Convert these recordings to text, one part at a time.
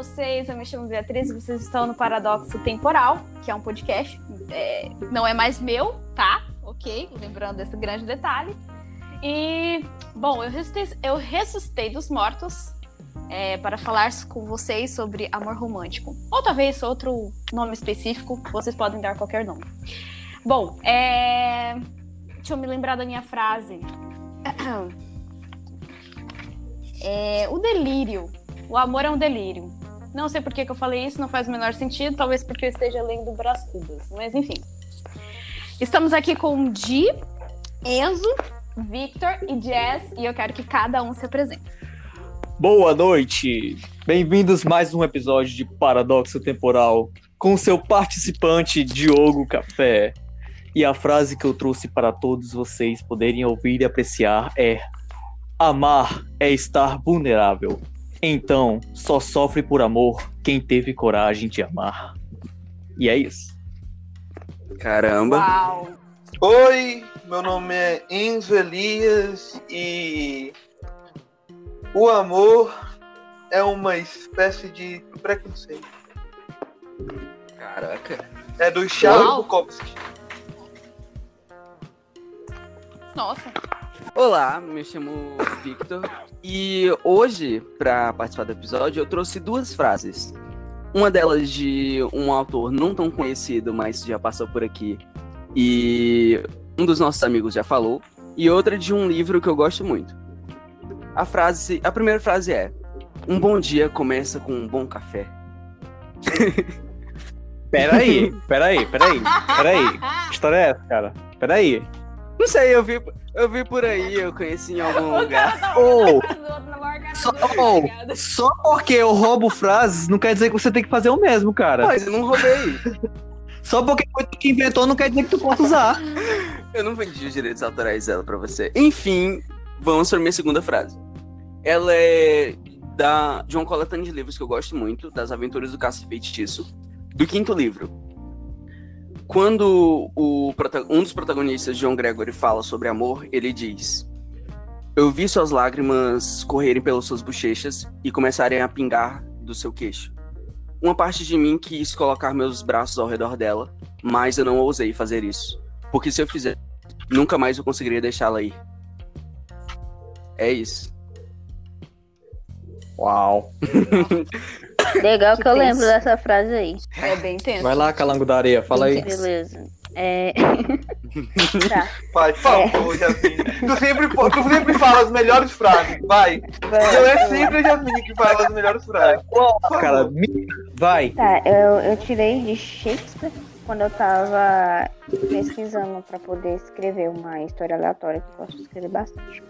vocês? Eu me chamo Beatriz e vocês estão no Paradoxo Temporal, que é um podcast. É, não é mais meu, tá? Ok? Lembrando desse grande detalhe. E, bom, eu ressuscitei, eu ressuscitei dos mortos é, para falar com vocês sobre amor romântico. Ou talvez outro nome específico, vocês podem dar qualquer nome. Bom, é... deixa eu me lembrar da minha frase. É, o delírio. O amor é um delírio. Não sei por que, que eu falei isso, não faz o menor sentido. Talvez porque eu esteja lendo Brás Cubas. Mas enfim. Estamos aqui com Di, Enzo, Victor e Jazz. E eu quero que cada um se apresente. Boa noite! Bem-vindos mais um episódio de Paradoxo Temporal com seu participante Diogo Café. E a frase que eu trouxe para todos vocês poderem ouvir e apreciar é: Amar é estar vulnerável. Então, só sofre por amor quem teve coragem de amar. E é isso. Caramba. Uau! Oi, meu nome é Enzo Elias e o amor é uma espécie de preconceito. Caraca. É do Charles. Bukowski. Nossa. Olá, me chamo Victor e hoje, para participar do episódio, eu trouxe duas frases. Uma delas de um autor não tão conhecido, mas já passou por aqui e um dos nossos amigos já falou, e outra de um livro que eu gosto muito. A frase, a primeira frase é: Um bom dia começa com um bom café. Peraí, peraí, peraí, peraí. Que história é essa, cara? Peraí. Não sei, eu vi, eu vi por aí, eu conheci em algum O lugar. cara Só, ligado? só porque eu roubo frases não quer dizer que você tem que fazer o mesmo, cara. Mas eu não roubei. Só porque foi tu que inventou não quer dizer que tu possa usar. Eu não vendi os direitos autorais dela pra você. Enfim, vamos para minha segunda frase. Ela é da, de uma coletânea de livros que eu gosto muito, das Aventuras do Caça e Feitiço, do quinto livro. Quando o, um dos protagonistas, John Gregory, fala sobre amor, ele diz: Eu vi suas lágrimas correrem pelas suas bochechas e começarem a pingar do seu queixo. Uma parte de mim quis colocar meus braços ao redor dela, mas eu não ousei fazer isso. Porque se eu fizer, nunca mais eu conseguiria deixá-la ir. É isso. Uau. Legal Que que, eu lembro dessa frase aí. É bem tenso. Vai lá, calango da areia, fala aí. Beleza. É... tá. Vai, por favor, Jasmine. Tu sempre, tu sempre fala as melhores frases. Vai. Não é sempre a Jasmine que fala as melhores frases. Cara, vai. Tá, eu, eu tirei de Shakespeare quando eu tava pesquisando pra poder escrever uma história aleatória que eu gosto de escrever bastante.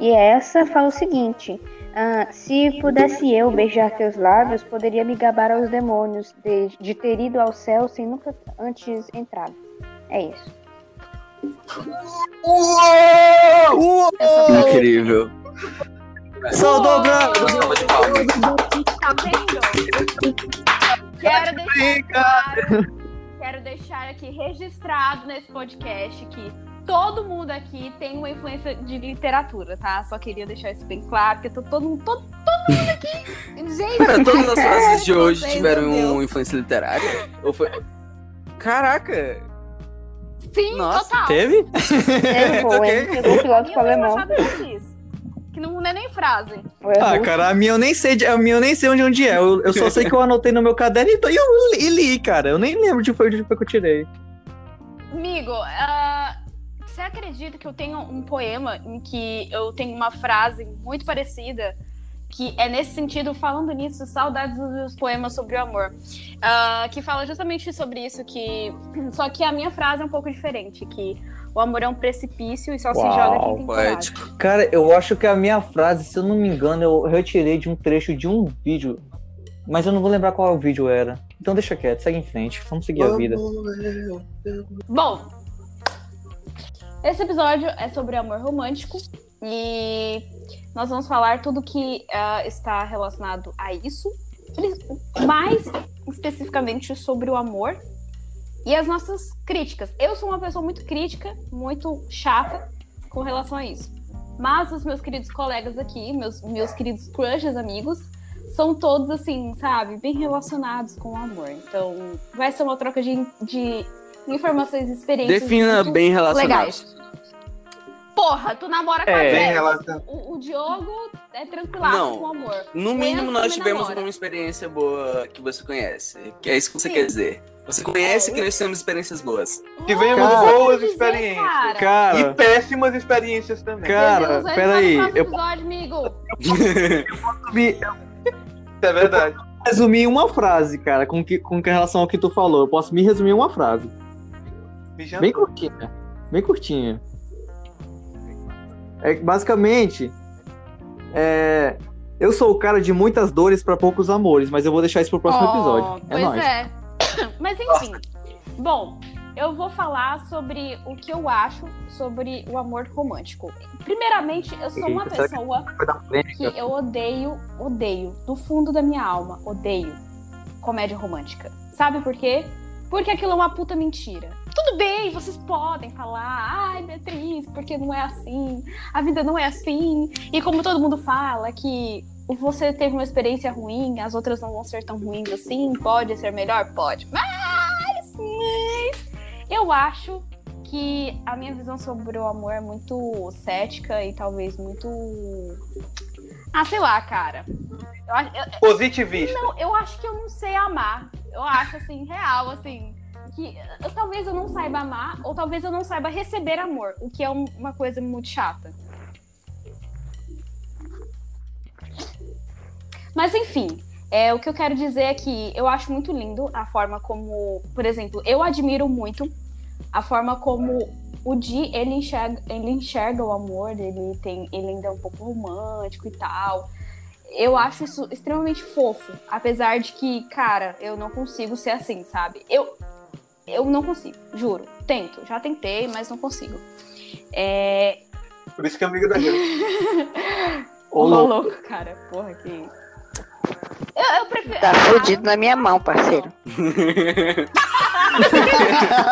E essa fala o seguinte: ah, se pudesse eu beijar teus lábios, poderia me gabar aos demônios de, de ter ido ao céu sem nunca antes entrado. É isso. Uou! Essa foi- Incrível. Saudou branco. Tá vendo? Quero deixar claro, quero deixar aqui registrado nesse podcast que todo mundo aqui tem uma influência de literatura, tá? Só queria deixar isso bem claro, porque tô todo mundo, todo, todo mundo aqui. Gente, Cara, todas as frases de hoje vocês, tiveram uma influência literária? Ou foi. Caraca! Sim, Nossa, total. Teve? Ele foi, Ok. ele pegou o A piloto minha com o Que não é nem frase. Foi Ah, cara, a minha eu nem sei, de- a minha eu nem sei onde, onde é. Eu, eu só sei que eu anotei no meu caderno e, tô- e eu li, e li, cara. Eu nem lembro de foi, de foi que eu tirei. Amigo, ah, você acredita que eu tenho um poema em que eu tenho uma frase muito parecida? Que é nesse sentido, falando nisso, saudades dos meus poemas sobre o amor. Ah, que fala justamente sobre isso, que. Só que a minha frase é um pouco diferente, que o amor é um precipício e só se Uau, joga quem tem coragem. Cara, eu acho que a minha frase, se eu não me engano, eu retirei de um trecho de um vídeo. Mas eu não vou lembrar qual vídeo era. Então deixa quieto, segue em frente. Vamos seguir a vida. Bom, esse episódio é sobre amor romântico e nós vamos falar tudo que ah, está relacionado a isso, mais especificamente sobre o amor e as nossas críticas. Eu sou uma pessoa muito crítica, muito chata com relação a isso. Mas os meus queridos colegas aqui, meus, meus queridos crushes amigos, são todos, assim, sabe, bem relacionados com o amor. Então, vai ser uma troca de, de informações e experiências. Defina bem relacionado. legais. Porra, tu namora com a É. Bem Jess. O, o Diogo é tranquilaço Não. com o amor. No mínimo, nós e tivemos namora. uma experiência boa que você conhece. Que é isso que você Sim. quer dizer. Você conhece É, que nós temos experiências boas. Tivemos Cara. boas Dizer, experiências. cara. E péssimas experiências também. Cara, peraí, eu- episódio, amigo. é verdade. resumir em uma frase, cara, com, que, com relação ao que tu falou. Eu posso me resumir em uma frase. Bem curtinha. Bem curtinha. É que, basicamente, é, eu sou o cara de muitas dores pra poucos amores, mas eu vou deixar isso pro próximo Oh, episódio. É pois nóis. é. Mas enfim. Bom, eu vou falar sobre o que eu acho sobre o amor romântico. Primeiramente, eu sou uma Eita, que pessoa polêmica. que eu odeio, odeio, do fundo da minha alma, odeio comédia romântica. Sabe por quê? Porque aquilo é uma puta mentira. Tudo bem, vocês podem falar, ai, Beatriz, porque não é assim, a vida não é assim. E como todo mundo fala que você teve uma experiência ruim, as outras não vão ser tão ruins assim, pode ser melhor? Pode. Mas, mas eu acho que a minha visão sobre o amor é muito cética e talvez muito. Ah, sei lá, cara. Eu, eu- Positivista. não, eu acho que eu não sei amar. Eu acho assim, real, assim. Que eu- talvez eu não saiba amar, ou talvez eu não saiba receber amor, o que é um- uma coisa muito chata. Mas enfim, é, o que eu quero dizer é que eu acho muito lindo a forma como, por exemplo, eu admiro muito a forma como o Di ele enxerga, ele enxerga o amor, ele tem, ele ainda é um pouco romântico e tal. Eu acho isso extremamente fofo, apesar de que, cara, eu não consigo ser assim, sabe? Eu eu não consigo, juro. Tento, já tentei, mas não consigo. É, Por isso que é amigo da gente. Ô, louco. louco, cara. Porra, que. Eu, eu prefiro. Tá fudido na minha mão, parceiro.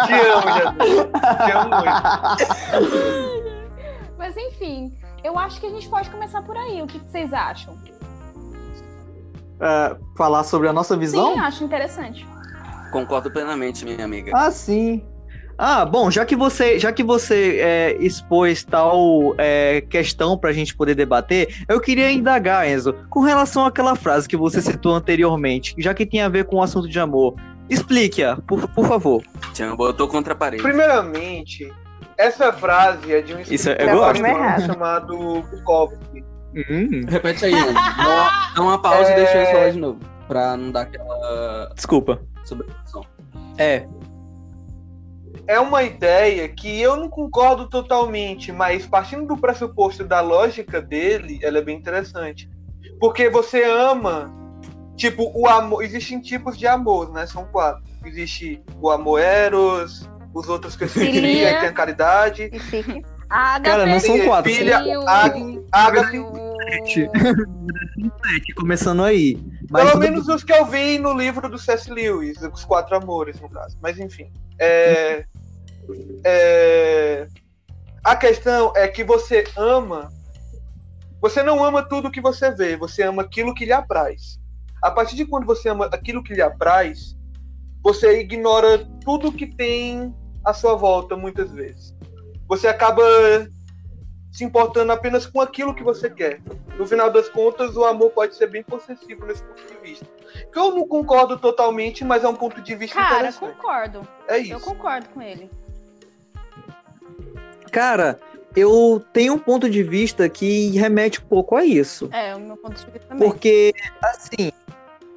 Te amo, Jesus. Te amo muito. Mas enfim, eu acho que a gente pode começar por aí. O que, que vocês acham? É, falar sobre a nossa visão? Sim, acho interessante. Concordo plenamente, minha amiga. Ah, sim. Ah, bom, já que você, já que você é, expôs tal é, questão pra gente poder debater, eu queria indagar, Enzo, com relação àquela frase que você citou anteriormente, já que tem a ver com o assunto de amor. Explique-a, por, por favor. Tinha botou contra a parede. Primeiramente, essa frase é de um Isso é- escritor eu alemão chamado Bukowski. Hum, Repete aí. Dá uma, dá uma pausa É. e deixa eu falar de novo. Pra não dar aquela desculpa. sobreposição. É, É uma ideia que eu não concordo totalmente, mas partindo do pressuposto da lógica dele, ela é bem interessante. Porque você ama, tipo, o amor. Existem tipos de amor, né? São quatro. Existe o amor eros, os outros que eu esqueci, que tem a caridade. Ágape, Cara, não são quatro, Filha, ágape, começando aí. Mas Pelo tudo menos os que eu vi no livro do C.S. Lewis, os quatro amores, no caso. Mas enfim. É, é, a questão é que você ama. Você não ama tudo que você vê, você ama aquilo que lhe apraz. A partir de quando você ama aquilo que lhe apraz, você ignora tudo que tem à sua volta, muitas vezes. Você acaba se importando apenas com aquilo que você quer. No final das contas, o amor pode ser bem possessivo nesse ponto de vista. Que eu não concordo totalmente, mas é um ponto de vista Cara, interessante. concordo. É Eu isso. concordo com ele. Cara, eu tenho um ponto de vista que remete um pouco a isso. É, o meu ponto de vista também. Porque, assim.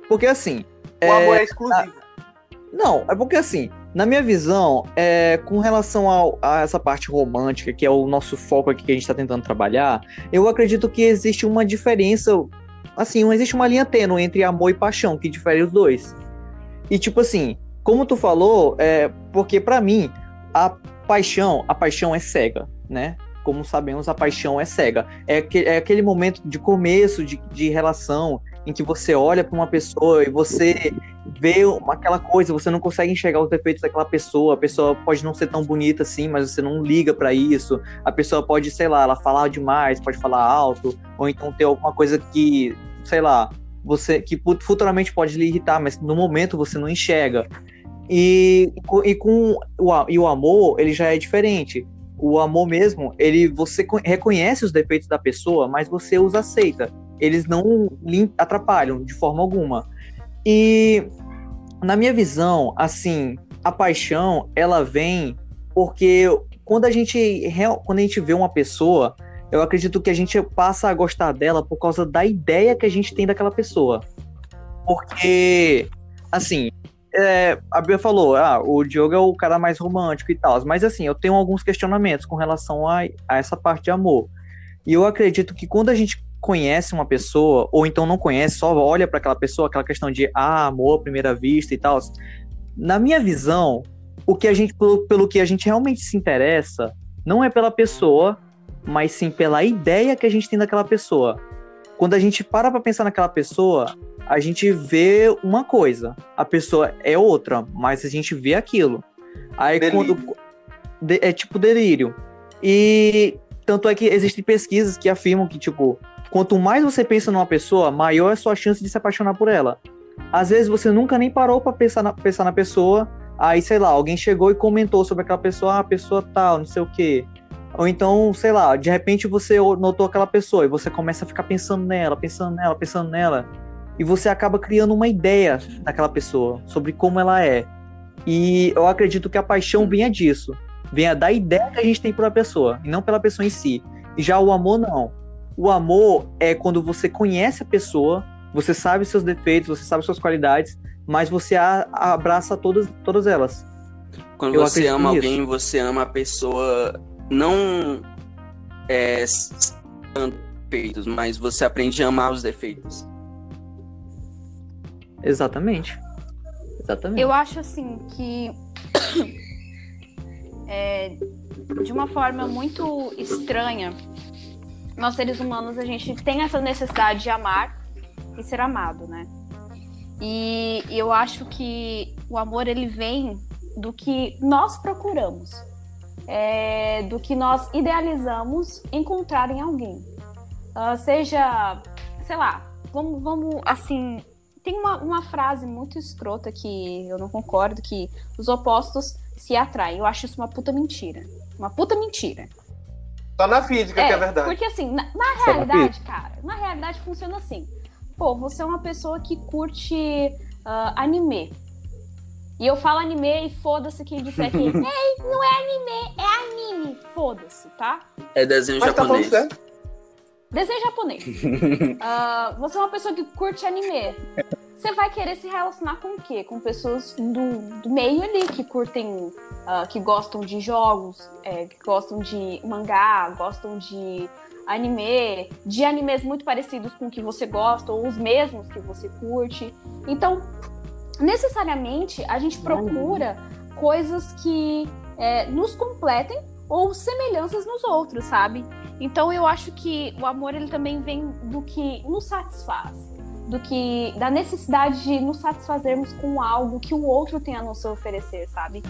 Porque assim. O amor é exclusivo. Não, é porque assim, na minha visão, é, com relação ao- a essa parte romântica, que é o nosso foco aqui que a gente está tentando trabalhar, eu acredito que existe uma diferença, assim, não existe uma linha tênue entre amor e paixão, que difere os dois. E tipo assim, como tu falou, é, porque pra mim, a paixão, a paixão é cega, né? Como sabemos, a paixão é cega. É, que, é aquele momento de começo de, de relação em que você olha para uma pessoa e você vê aquela coisa, você não consegue enxergar os defeitos daquela pessoa, a pessoa pode não ser tão bonita assim, mas você não liga pra isso. A pessoa pode, sei lá, ela falar demais, pode falar alto, ou então ter alguma coisa que, sei lá, você que futuramente pode lhe irritar, mas no momento você não enxerga. E, e com o, e o amor, ele já é diferente. O amor mesmo, ele você reconhece os defeitos da pessoa, mas você os aceita. Eles não lhe atrapalham de forma alguma. E na minha visão, assim, a paixão, ela vem porque quando a gente quando a gente vê uma pessoa, eu acredito que a gente passa a gostar dela por causa da ideia que a gente tem daquela pessoa. Porque, assim, é, a Bia falou, ah, o Diogo é o cara mais romântico e tal, mas assim, eu tenho alguns questionamentos com relação a, a essa parte de amor. E eu acredito que quando a gente conhece uma pessoa, ou então não conhece, só olha para aquela pessoa, aquela questão de ah, amor à primeira vista e tal. Na minha visão, o que a gente pelo, pelo que a gente realmente se interessa não é pela pessoa, mas sim pela ideia que a gente tem daquela pessoa. Quando a gente para para pensar naquela pessoa, a gente vê uma coisa, a pessoa é outra, mas a gente vê aquilo. Aí delírio. quando é tipo delírio. E tanto é que existem pesquisas que afirmam que tipo, quanto mais você pensa numa pessoa, maior é a sua chance de se apaixonar por ela. Às vezes você nunca nem parou para pensar na, pensar na pessoa, aí sei lá, alguém chegou e comentou sobre aquela pessoa, ah, a pessoa tal, não sei o quê. Ou então, sei lá, de repente você notou aquela pessoa e você começa a ficar pensando nela, pensando nela, pensando nela, e você acaba criando uma ideia daquela pessoa, sobre como ela é. E eu acredito que a paixão venha disso, venha da ideia que a gente tem pela pessoa, e não pela pessoa em si. E já o amor, não. O amor é quando você conhece a pessoa, você sabe seus defeitos, você sabe suas qualidades, mas você a, abraça todas, todas elas. Quando eu você ama nisso. alguém, você ama a pessoa não é, defeitos, mas você aprende a amar os defeitos. Exatamente. Exatamente. Eu acho assim que é, de uma forma muito estranha, nós seres humanos a gente tem essa necessidade de amar e ser amado, né? E eu acho que o amor ele vem do que nós procuramos é, do que nós idealizamos encontrar em alguém. Uh, seja, sei lá, vamos, vamos assim. Tem uma, uma frase muito escrota que eu não concordo, que os opostos se atraem. Eu acho isso uma puta mentira. Uma puta mentira. Só na física é, que é verdade. Porque assim, na, na realidade, cara, na realidade funciona assim. Pô, você é uma pessoa que curte uh, anime. E eu falo anime e foda-se quem disser aqui. Ei, não é anime, é anime. Foda-se, tá? É desenho Mas japonês. Tá desenho japonês. uh, você é uma pessoa que curte anime. Você vai querer se relacionar com o quê? Com pessoas do, do meio ali que curtem, uh, que gostam de jogos, é, que gostam de mangá, gostam de anime, de animes muito parecidos com o que você gosta, ou os mesmos que você curte. Então, necessariamente a gente procura coisas que é, nos completem ou semelhanças nos outros, sabe? Então eu acho que o amor ele também vem do que nos satisfaz, do que da necessidade de nos satisfazermos com algo que o outro tem a nos oferecer, sabe?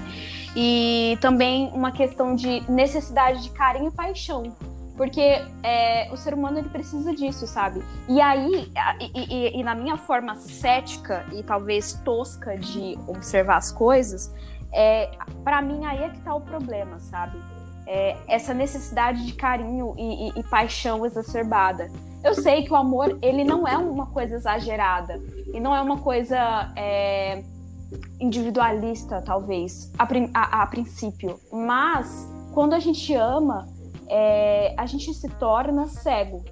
E também uma questão de necessidade de carinho e paixão, porque é, o ser humano ele precisa disso, sabe? E aí, e, e, e na minha forma cética e talvez tosca de observar as coisas, é, para mim aí é que tá o problema, sabe? É, essa necessidade de carinho e, e, paixão exacerbada. Eu sei que o amor ele não é uma coisa exagerada e não é uma coisa é, individualista, talvez, a, a, a princípio. Mas quando a gente ama é, a gente se torna cego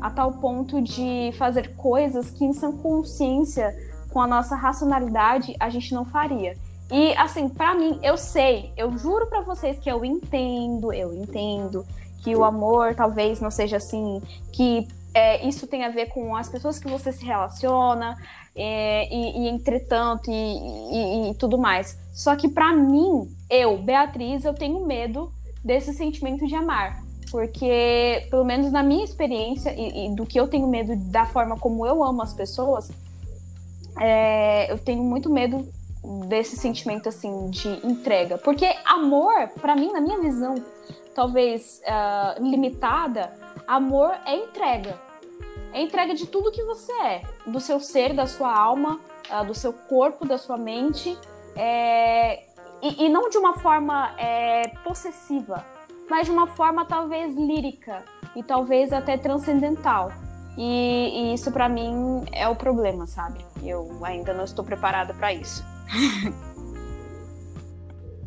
a tal ponto de fazer coisas que, em sã consciência, com a nossa racionalidade, a gente não faria. E, assim, para mim, eu sei, eu juro para vocês que eu entendo, eu entendo que o amor talvez não seja assim, que é, isso tem a ver com as pessoas que você se relaciona, é, e, e, entretanto, e, e, e tudo mais. Só que para mim, eu, Beatriz, eu tenho medo desse sentimento de amar. Porque, pelo menos na minha experiência e, e do que eu tenho medo da forma como eu amo as pessoas, é, eu tenho muito medo desse sentimento assim de entrega. Porque amor, para mim, na minha visão, talvez uh, limitada, amor é entrega. É entrega de tudo que você é, do seu ser, da sua alma, uh, do seu corpo, da sua mente, é... e, e, não de uma forma é, possessiva, mas de uma forma talvez lírica e talvez até transcendental. E, e isso para mim é o problema, sabe? Eu ainda não estou preparada para isso.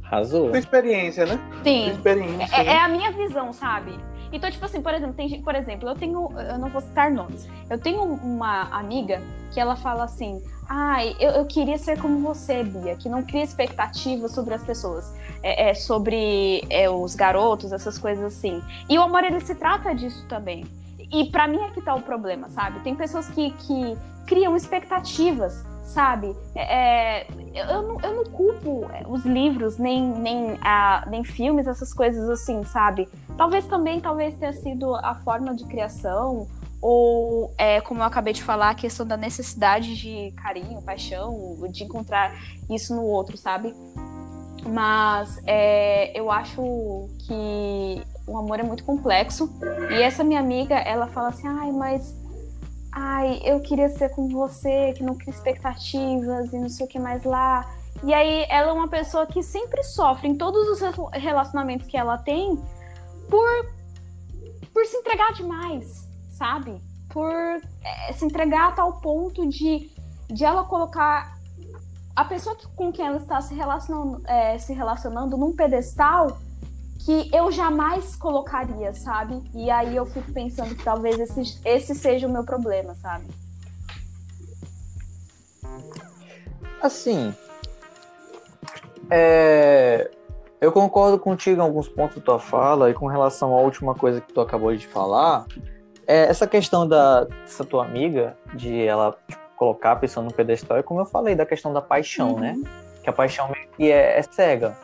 Arrasou. Sua experiência, né? Sim. Experiência. É, é, a minha visão, sabe? Então, tipo assim, por exemplo, tem por exemplo, eu tenho, eu não vou citar nomes. Eu tenho uma amiga que ela fala assim: Ai, eu, eu queria ser como você, Bia, que não cria expectativas sobre as pessoas, é, é sobre é, os garotos, essas coisas assim. E o amor, ele se trata disso também. E para mim é que tá o problema, sabe? Tem pessoas que, que criam expectativas, sabe? É, é eu, não, eu não culpo os livros, nem, nem, a, nem filmes, essas coisas assim, sabe? Talvez também, talvez tenha sido a forma de criação, ou é, como eu acabei de falar, a questão da necessidade de carinho, paixão, de encontrar isso no outro, sabe? Mas é, eu acho que o amor é muito complexo. E essa minha amiga, ela fala assim, ai, mas ai, eu queria ser como você, que não cria expectativas e não sei o que mais lá. E aí ela é uma pessoa que sempre sofre em todos os relacionamentos que ela tem por por se entregar demais sabe? Por é, se entregar a tal ponto de, de ela colocar a pessoa que, com quem ela está se relacionando, é, se relacionando num pedestal que eu jamais colocaria, sabe? E aí eu fico pensando que talvez esse, esse seja o meu problema, sabe? Assim, é, eu concordo contigo em alguns pontos da tua fala e com relação à última coisa que tu acabou de falar, é, essa questão da, dessa tua amiga, de ela tipo, colocar a pessoa no pedestal, é como eu falei, da questão da paixão, uhum. né? Que a paixão que é, é, cega.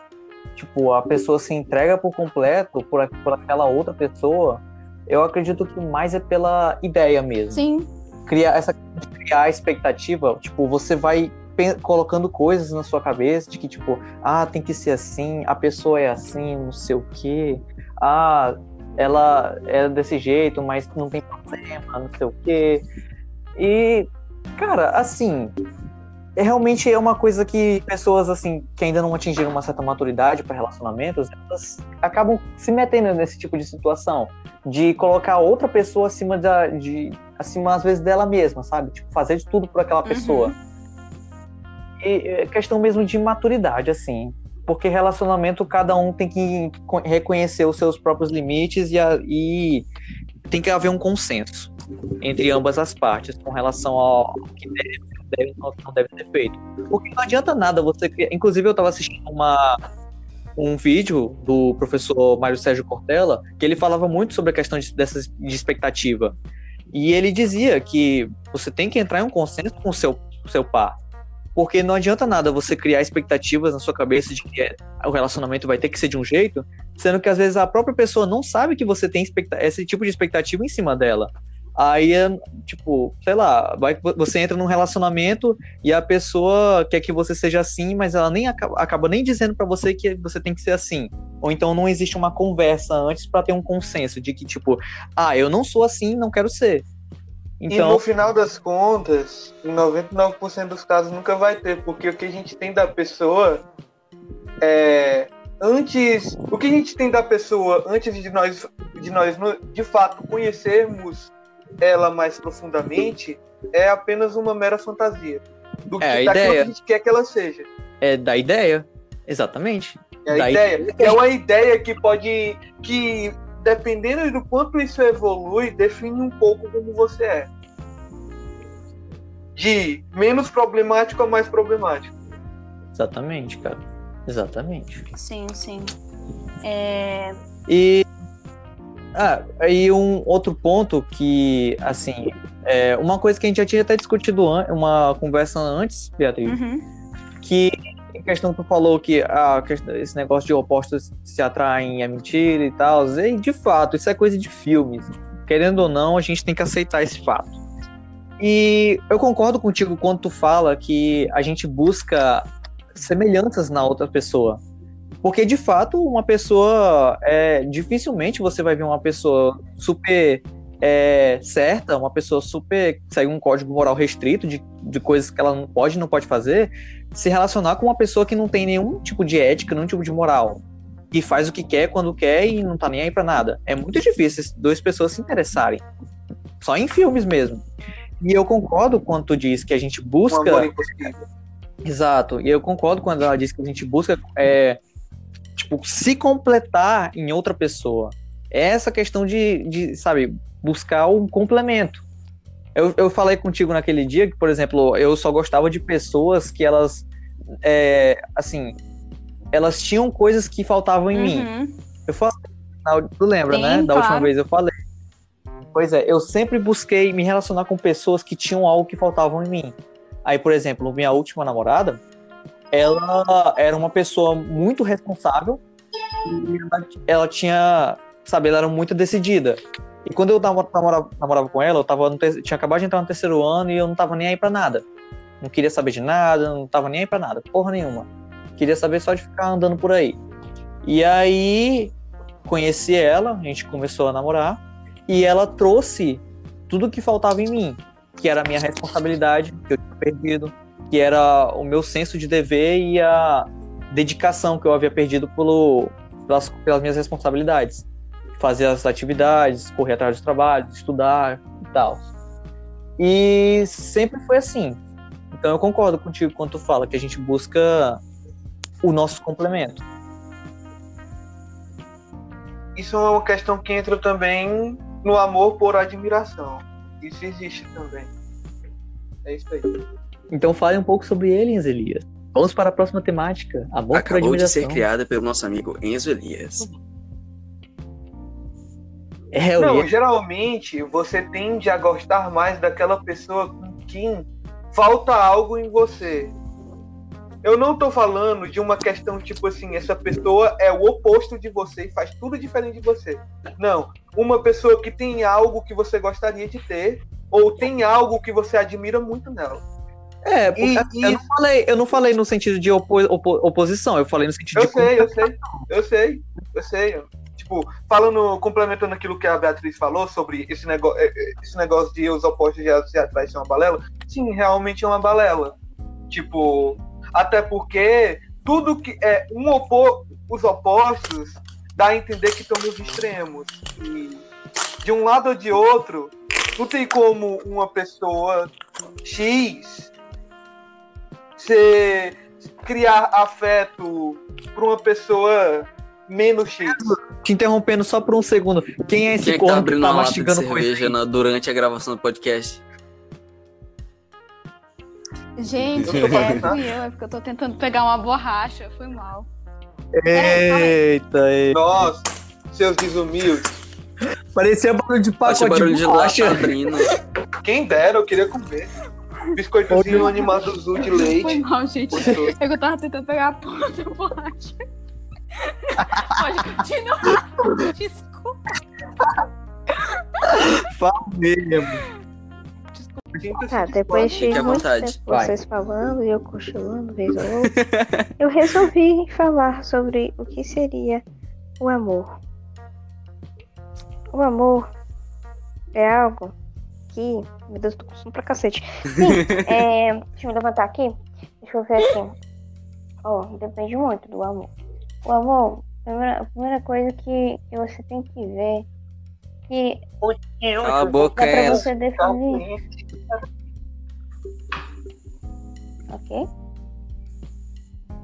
Tipo, a pessoa se entrega por completo por, por aquela outra pessoa. Eu acredito que mais é pela ideia mesmo. Sim. Criar essa criar expectativa, tipo, você vai colocando coisas na sua cabeça de que, tipo, ah, tem que ser assim, a pessoa é assim, não sei o quê. Ah, ela é desse jeito, mas não tem problema, não sei o quê. E, cara, assim, é, realmente é uma coisa que pessoas assim que ainda não atingiram uma certa maturidade para relacionamentos, elas acabam se metendo nesse tipo de situação, de colocar outra pessoa acima da, de acima às vezes dela mesma, sabe? Tipo, fazer de tudo por aquela uhum. pessoa. Uhum. E é questão mesmo de maturidade, assim porque relacionamento cada um tem que reconhecer os seus próprios limites e, a, e tem que haver um consenso entre ambas as partes com relação ao que deve, deve não deve ser feito. Porque não adianta nada você. Inclusive, eu estava assistindo uma, um vídeo do professor Mário Sérgio Cortella que ele falava muito sobre a questão de, dessas, de expectativa. E ele dizia que você tem que entrar em um consenso com o seu, seu par. Porque não adianta nada você criar expectativas na sua cabeça de que é, o relacionamento vai ter que ser de um jeito, sendo que às vezes a própria pessoa não sabe que você tem esse tipo de expectativa em cima dela. Aí, é, tipo, sei lá, vai, você entra num relacionamento e a pessoa quer que você seja assim, mas ela nem acaba, acaba nem dizendo para você que você tem que ser assim. Ou então não existe uma conversa antes para ter um consenso de que, tipo, ah, eu não sou assim, não quero ser. Então... E no final das contas, em 99% dos casos nunca vai ter, porque o que a gente tem da pessoa é antes, o que a gente tem da pessoa antes de nós de nós de fato conhecermos ela mais profundamente é apenas uma mera fantasia do que, é a ideia. que a gente quer que ela seja. É da ideia, exatamente. É a ideia. ideia. É uma ideia que pode que dependendo do quanto isso evolui, define um pouco como você é. De menos problemático a mais problemático. Exatamente, cara. Exatamente. Sim, sim. É... E. Ah, e um outro ponto que, assim, é uma coisa que a gente já tinha até discutido uma conversa antes, Beatriz, uhum. que questão que tu falou que ah, esse negócio de opostos se atraem é mentira e tal. E de fato, isso é coisa de filmes. Querendo ou não, a gente tem que aceitar esse fato. E eu concordo contigo quando tu fala que a gente busca semelhanças na outra pessoa. Porque de fato, uma pessoa. É, dificilmente você vai ver uma pessoa super é, certa, uma pessoa super segue um código moral restrito de, de coisas que ela não pode e não pode fazer, se relacionar com uma pessoa que não tem nenhum tipo de ética, nenhum tipo de moral. E faz o que quer, quando quer e não tá nem aí pra nada. É muito difícil duas pessoas se interessarem. Só em filmes mesmo. E eu concordo quando tu diz que a gente busca. Um. Exato. E eu concordo quando ela diz que a gente busca é, tipo, se completar em outra pessoa. É essa questão de, de sabe, buscar um complemento. Eu, eu falei contigo naquele dia que, por exemplo, eu só gostava de pessoas que elas, é, assim, elas tinham coisas que faltavam em mim. Uhum. Eu falei, tu lembra, Sim, né? Da claro. última vez eu falei. Pois é, eu sempre busquei me relacionar com pessoas que tinham algo que faltavam em mim. Aí, por exemplo, minha última namorada, ela era uma pessoa muito responsável e ela, ela tinha, sabe, ela era muito decidida. E quando eu namorava, namorava com ela, eu tava tinha acabado de entrar no terceiro ano e eu não tava nem aí pra nada. Não queria saber de nada, não tava nem aí pra nada, porra nenhuma. Queria saber só de ficar andando por aí. E aí conheci ela, a gente começou a namorar e ela trouxe tudo que faltava em mim, que era a minha responsabilidade que eu tinha perdido, que era o meu senso de dever e a dedicação que eu havia perdido pelo, pelas, pelas minhas responsabilidades. Fazer as atividades, correr atrás dos trabalhos, estudar e tal. E sempre foi assim. Então eu concordo contigo quando tu fala que a gente busca o nosso complemento. Isso é uma questão que entra também no amor por admiração. Isso existe também. É isso aí. Então fale um pouco sobre aliens, Elias. Vamos para a próxima temática. Amor por Acabou de admiração. ser criada pelo nosso amigo Enzo Elias. É, eu Não, ia- geralmente você tende a gostar mais daquela pessoa com quem falta algo em você. Eu não tô falando de uma questão tipo assim, essa pessoa é o oposto de você e faz tudo diferente de você. Não, uma pessoa que tem algo que você gostaria de ter ou tem algo que você admira muito nela. É, porque E- eu, e- não falei, eu não falei no sentido de opo- opo- oposição, eu falei no sentido Eu de. sei, eu sei, eu sei, eu sei. Tipo, falando, complementando aquilo que a Beatriz falou sobre esse, nego esse negócio de os opostos de se atrás ser uma balela, sim, realmente é uma balela. Tipo, até porque tudo que é um opo os opostos dá a entender que estão nos extremos. E de um lado ou de outro, não tem como uma pessoa X ser criar afeto para uma pessoa menos X. Te interrompendo só por um segundo. Quem é esse Quem é que tá corno que abrindo tá uma lata de mastigando coisa? cerveja na- durante a gravação do podcast? Gente, Eu tô é, fui eu, é porque eu tô tentando pegar uma borracha, foi mal. Eita, eita. Nossa, seus desumildes. Parecia barulho de pacote barulho de de lata abrindo. Quem dera, eu queria comer. Biscoitozinho animado azul de Foi leite. mal, gente. Gostoso. É que eu tava tentando pegar a porra da borracha. Pode continuar. Desculpa. Fala mesmo. Tá, depois de muito vontade. tempo Vai. vocês falando e eu cochilando vez ou outra, eu resolvi falar sobre o que seria o amor. O amor é algo que. Meu Deus, eu tô com sono pra cacete. Sim, é, deixa eu me levantar aqui. Deixa eu ver aqui. Ó, depende muito do amor. O amor, a primeira, a primeira coisa que, que você tem que ver que Cala a boca, pra Enzo. você definir Ok?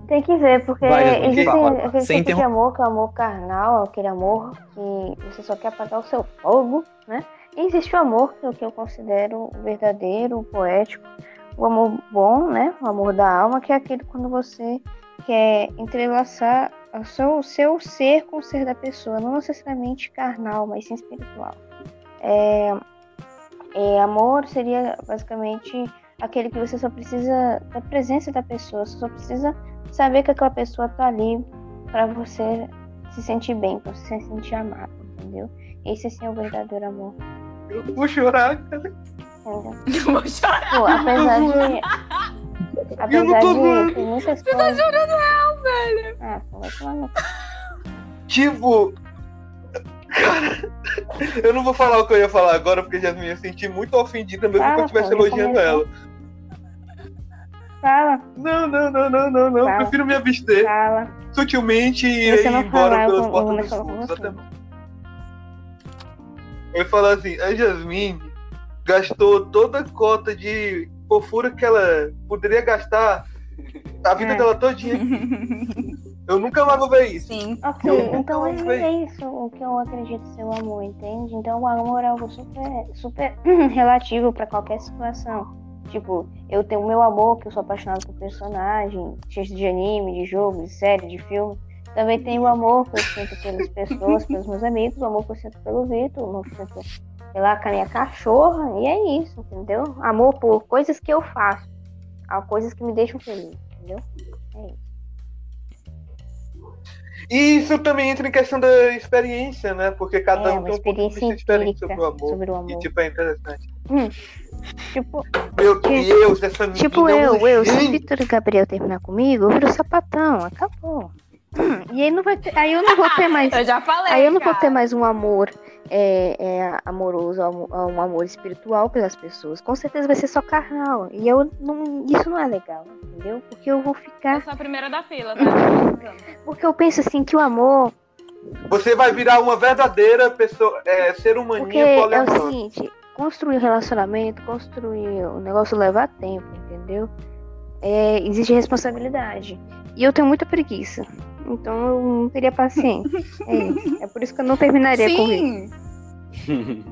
Tem que ver, porque Vai, existe fala. aquele Sem tipo de amor que é o amor carnal, aquele amor que você só quer apagar o seu fogo, né? E existe o amor, que é o que eu considero verdadeiro, poético, o amor bom, né? O amor da alma, que é aquele quando você quer entrelaçar o seu, o seu ser com o ser da pessoa, não necessariamente carnal, mas sim espiritual. É, é, amor seria basicamente aquele que você só precisa da presença da pessoa, você só precisa saber que aquela pessoa tá ali para você se sentir bem, para você se sentir amado, entendeu? Esse sim é o verdadeiro amor. Eu vou chorar, cara. Entendeu? Eu vou chorar. Pô, apesar de. Eu Apesar não tô zoando. muitas Você tá coisas. chorando real, velho. Ah, pô, vai tomar no cu. Tipo. Cara, eu não vou falar o que eu ia falar agora, porque Jasmine ia sentir muito ofendida mesmo Fala, que eu estivesse já elogiando começou. ela. Fala, Não, não, não, não, não, não. Fala. Prefiro me abster fala. sutilmente e ir embora falar, eu pelas eu portas dos fundos. Até mais. Eu ia falar assim, a Jasmine gastou toda a cota de fofura que ela poderia gastar a vida É. dela todinha. Eu nunca mais vou ver isso. Sim. Ok, então é, isso o que eu acredito ser o amor, entende? Então o amor é algo super, super relativo pra qualquer situação. Tipo, eu tenho o meu amor, que eu sou apaixonado por personagem, de anime, de jogo, de série, de filme. Também tenho o amor que eu sinto pelas pessoas, pelos meus amigos, o amor que eu sinto pelo Vitor, o amor que eu sinto pela com a minha cachorra, e é isso, entendeu? Amor por coisas que eu faço, a coisas que me deixam feliz, entendeu? É isso. E isso também entra em questão da experiência, né? Porque cada É, um tem um ponto de experiência sobre o amor. sobre o E amor. tipo, é interessante. Tipo, Meu Deus, essa menina. Tipo é um eu, eu, se o. Vitor e o Gabriel terminar comigo, eu viro sapatão, acabou. Hum, e aí não vai ter, aí eu não vou ter mais, Eu já falei. aí eu não vou cara. ter mais um amor é, é, amoroso, um um amor espiritual pelas pessoas. Com certeza vai ser só carnal. E eu não, isso não é legal, entendeu? Porque eu vou Eu ficar, sou a primeira da fila, tá? porque eu penso assim que o amor, Você vai virar uma verdadeira pessoa, é, ser porque humaninha é o seguinte, construir um relacionamento, construir um negócio leva tempo, entendeu? É, exige responsabilidade. E eu tenho muita preguiça. Então eu não teria paciência. É. É por isso que eu não terminaria com isso. Sim.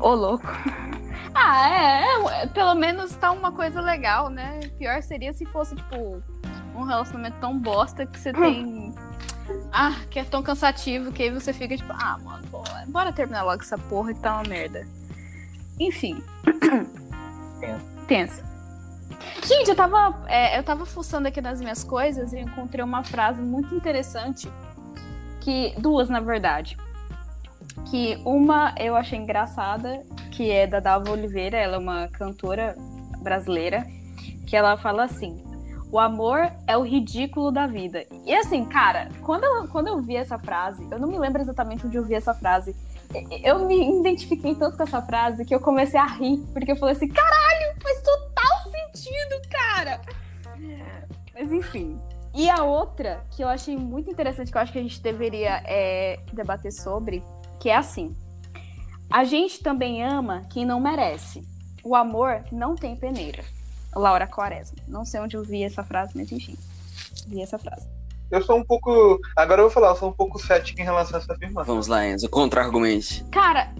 Ô, louco. Ah, é, é, Pelo menos tá uma coisa legal, né? Pior seria se fosse, tipo, um relacionamento tão bosta que você tem. Ah, que é tão cansativo que aí você fica, tipo, ah, mano, pô, bora terminar logo essa porra que tá uma merda. Enfim. Tenso. Gente, eu tava, é, eu tava fuçando aqui nas minhas coisas e encontrei uma frase muito interessante. Que. Duas, na verdade. Que uma eu achei engraçada, que é da Dalva Oliveira, ela é uma cantora brasileira, que ela fala assim: o amor é o ridículo da vida. E assim, cara, quando eu, quando eu vi essa frase, eu não me lembro exatamente onde eu vi essa frase. Eu me identifiquei tanto com essa frase que eu comecei a rir, porque eu falei assim: caralho, faz total sentido, cara! Mas enfim. E a outra, que eu achei muito interessante, que eu acho que a gente deveria é, debater sobre, que é assim. A gente também ama quem não merece. O amor não tem peneira. Laura Quaresma. Não sei onde eu vi essa frase, mas enfim. Vi essa frase. Eu sou um pouco. Agora eu vou falar, eu sou um pouco cético em relação a essa afirmação. Vamos lá, Enzo. Contra-argumente. Cara,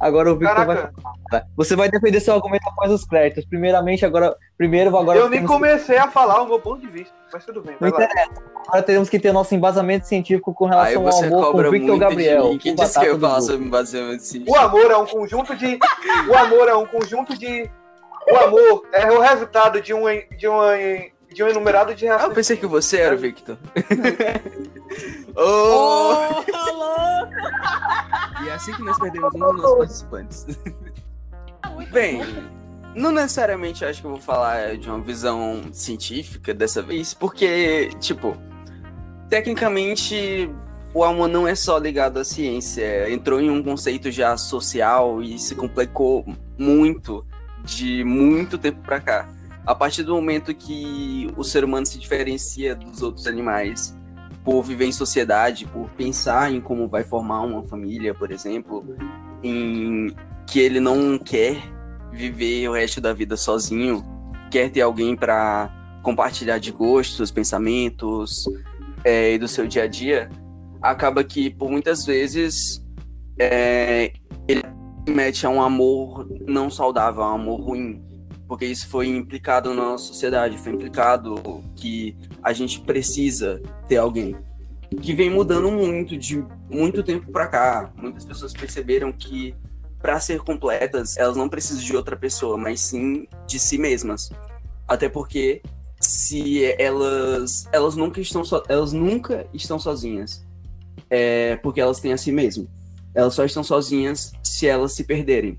Agora o Victor vai Caraca, falar. Você vai defender seu argumento após os créditos. Primeiramente, agora. Primeiro, agora. eu nem comecei a falar o meu ponto de vista, mas tudo bem, vai Não lá. interessa. Agora teremos que ter nosso embasamento científico com relação ao amor com o Victor Gabriel. Quem disse que eu Gu. sobre baseamento científico? O amor é um conjunto de. O amor é um conjunto de. O amor é o resultado de um, de uma, de um enumerado de Ah, eu reações. pensei que você era o Victor. oh! louco! E é assim que nós perdemos um dos nossos participantes. Bem, não necessariamente acho que eu vou falar de uma visão científica dessa vez, porque, tipo, tecnicamente o amor não é só ligado à ciência, entrou em um conceito já social e se complicou muito de muito tempo pra cá. A partir do momento que o ser humano se diferencia dos outros animais por viver em sociedade, por pensar em como vai formar uma família, por exemplo, em que ele não quer viver o resto da vida sozinho, quer ter alguém para compartilhar de gostos, pensamentos é, e do seu dia a dia, acaba que por muitas vezes é, ele mete a um amor não saudável, a um amor ruim, porque isso foi implicado na nossa sociedade, foi implicado que a gente precisa ter alguém que vem mudando muito de muito tempo para cá. Muitas pessoas perceberam que para ser completas, elas não precisam de outra pessoa, mas sim de si mesmas. Até porque se elas elas nunca estão so, elas nunca estão sozinhas. É porque elas têm a si mesmas. Elas só estão sozinhas se elas se perderem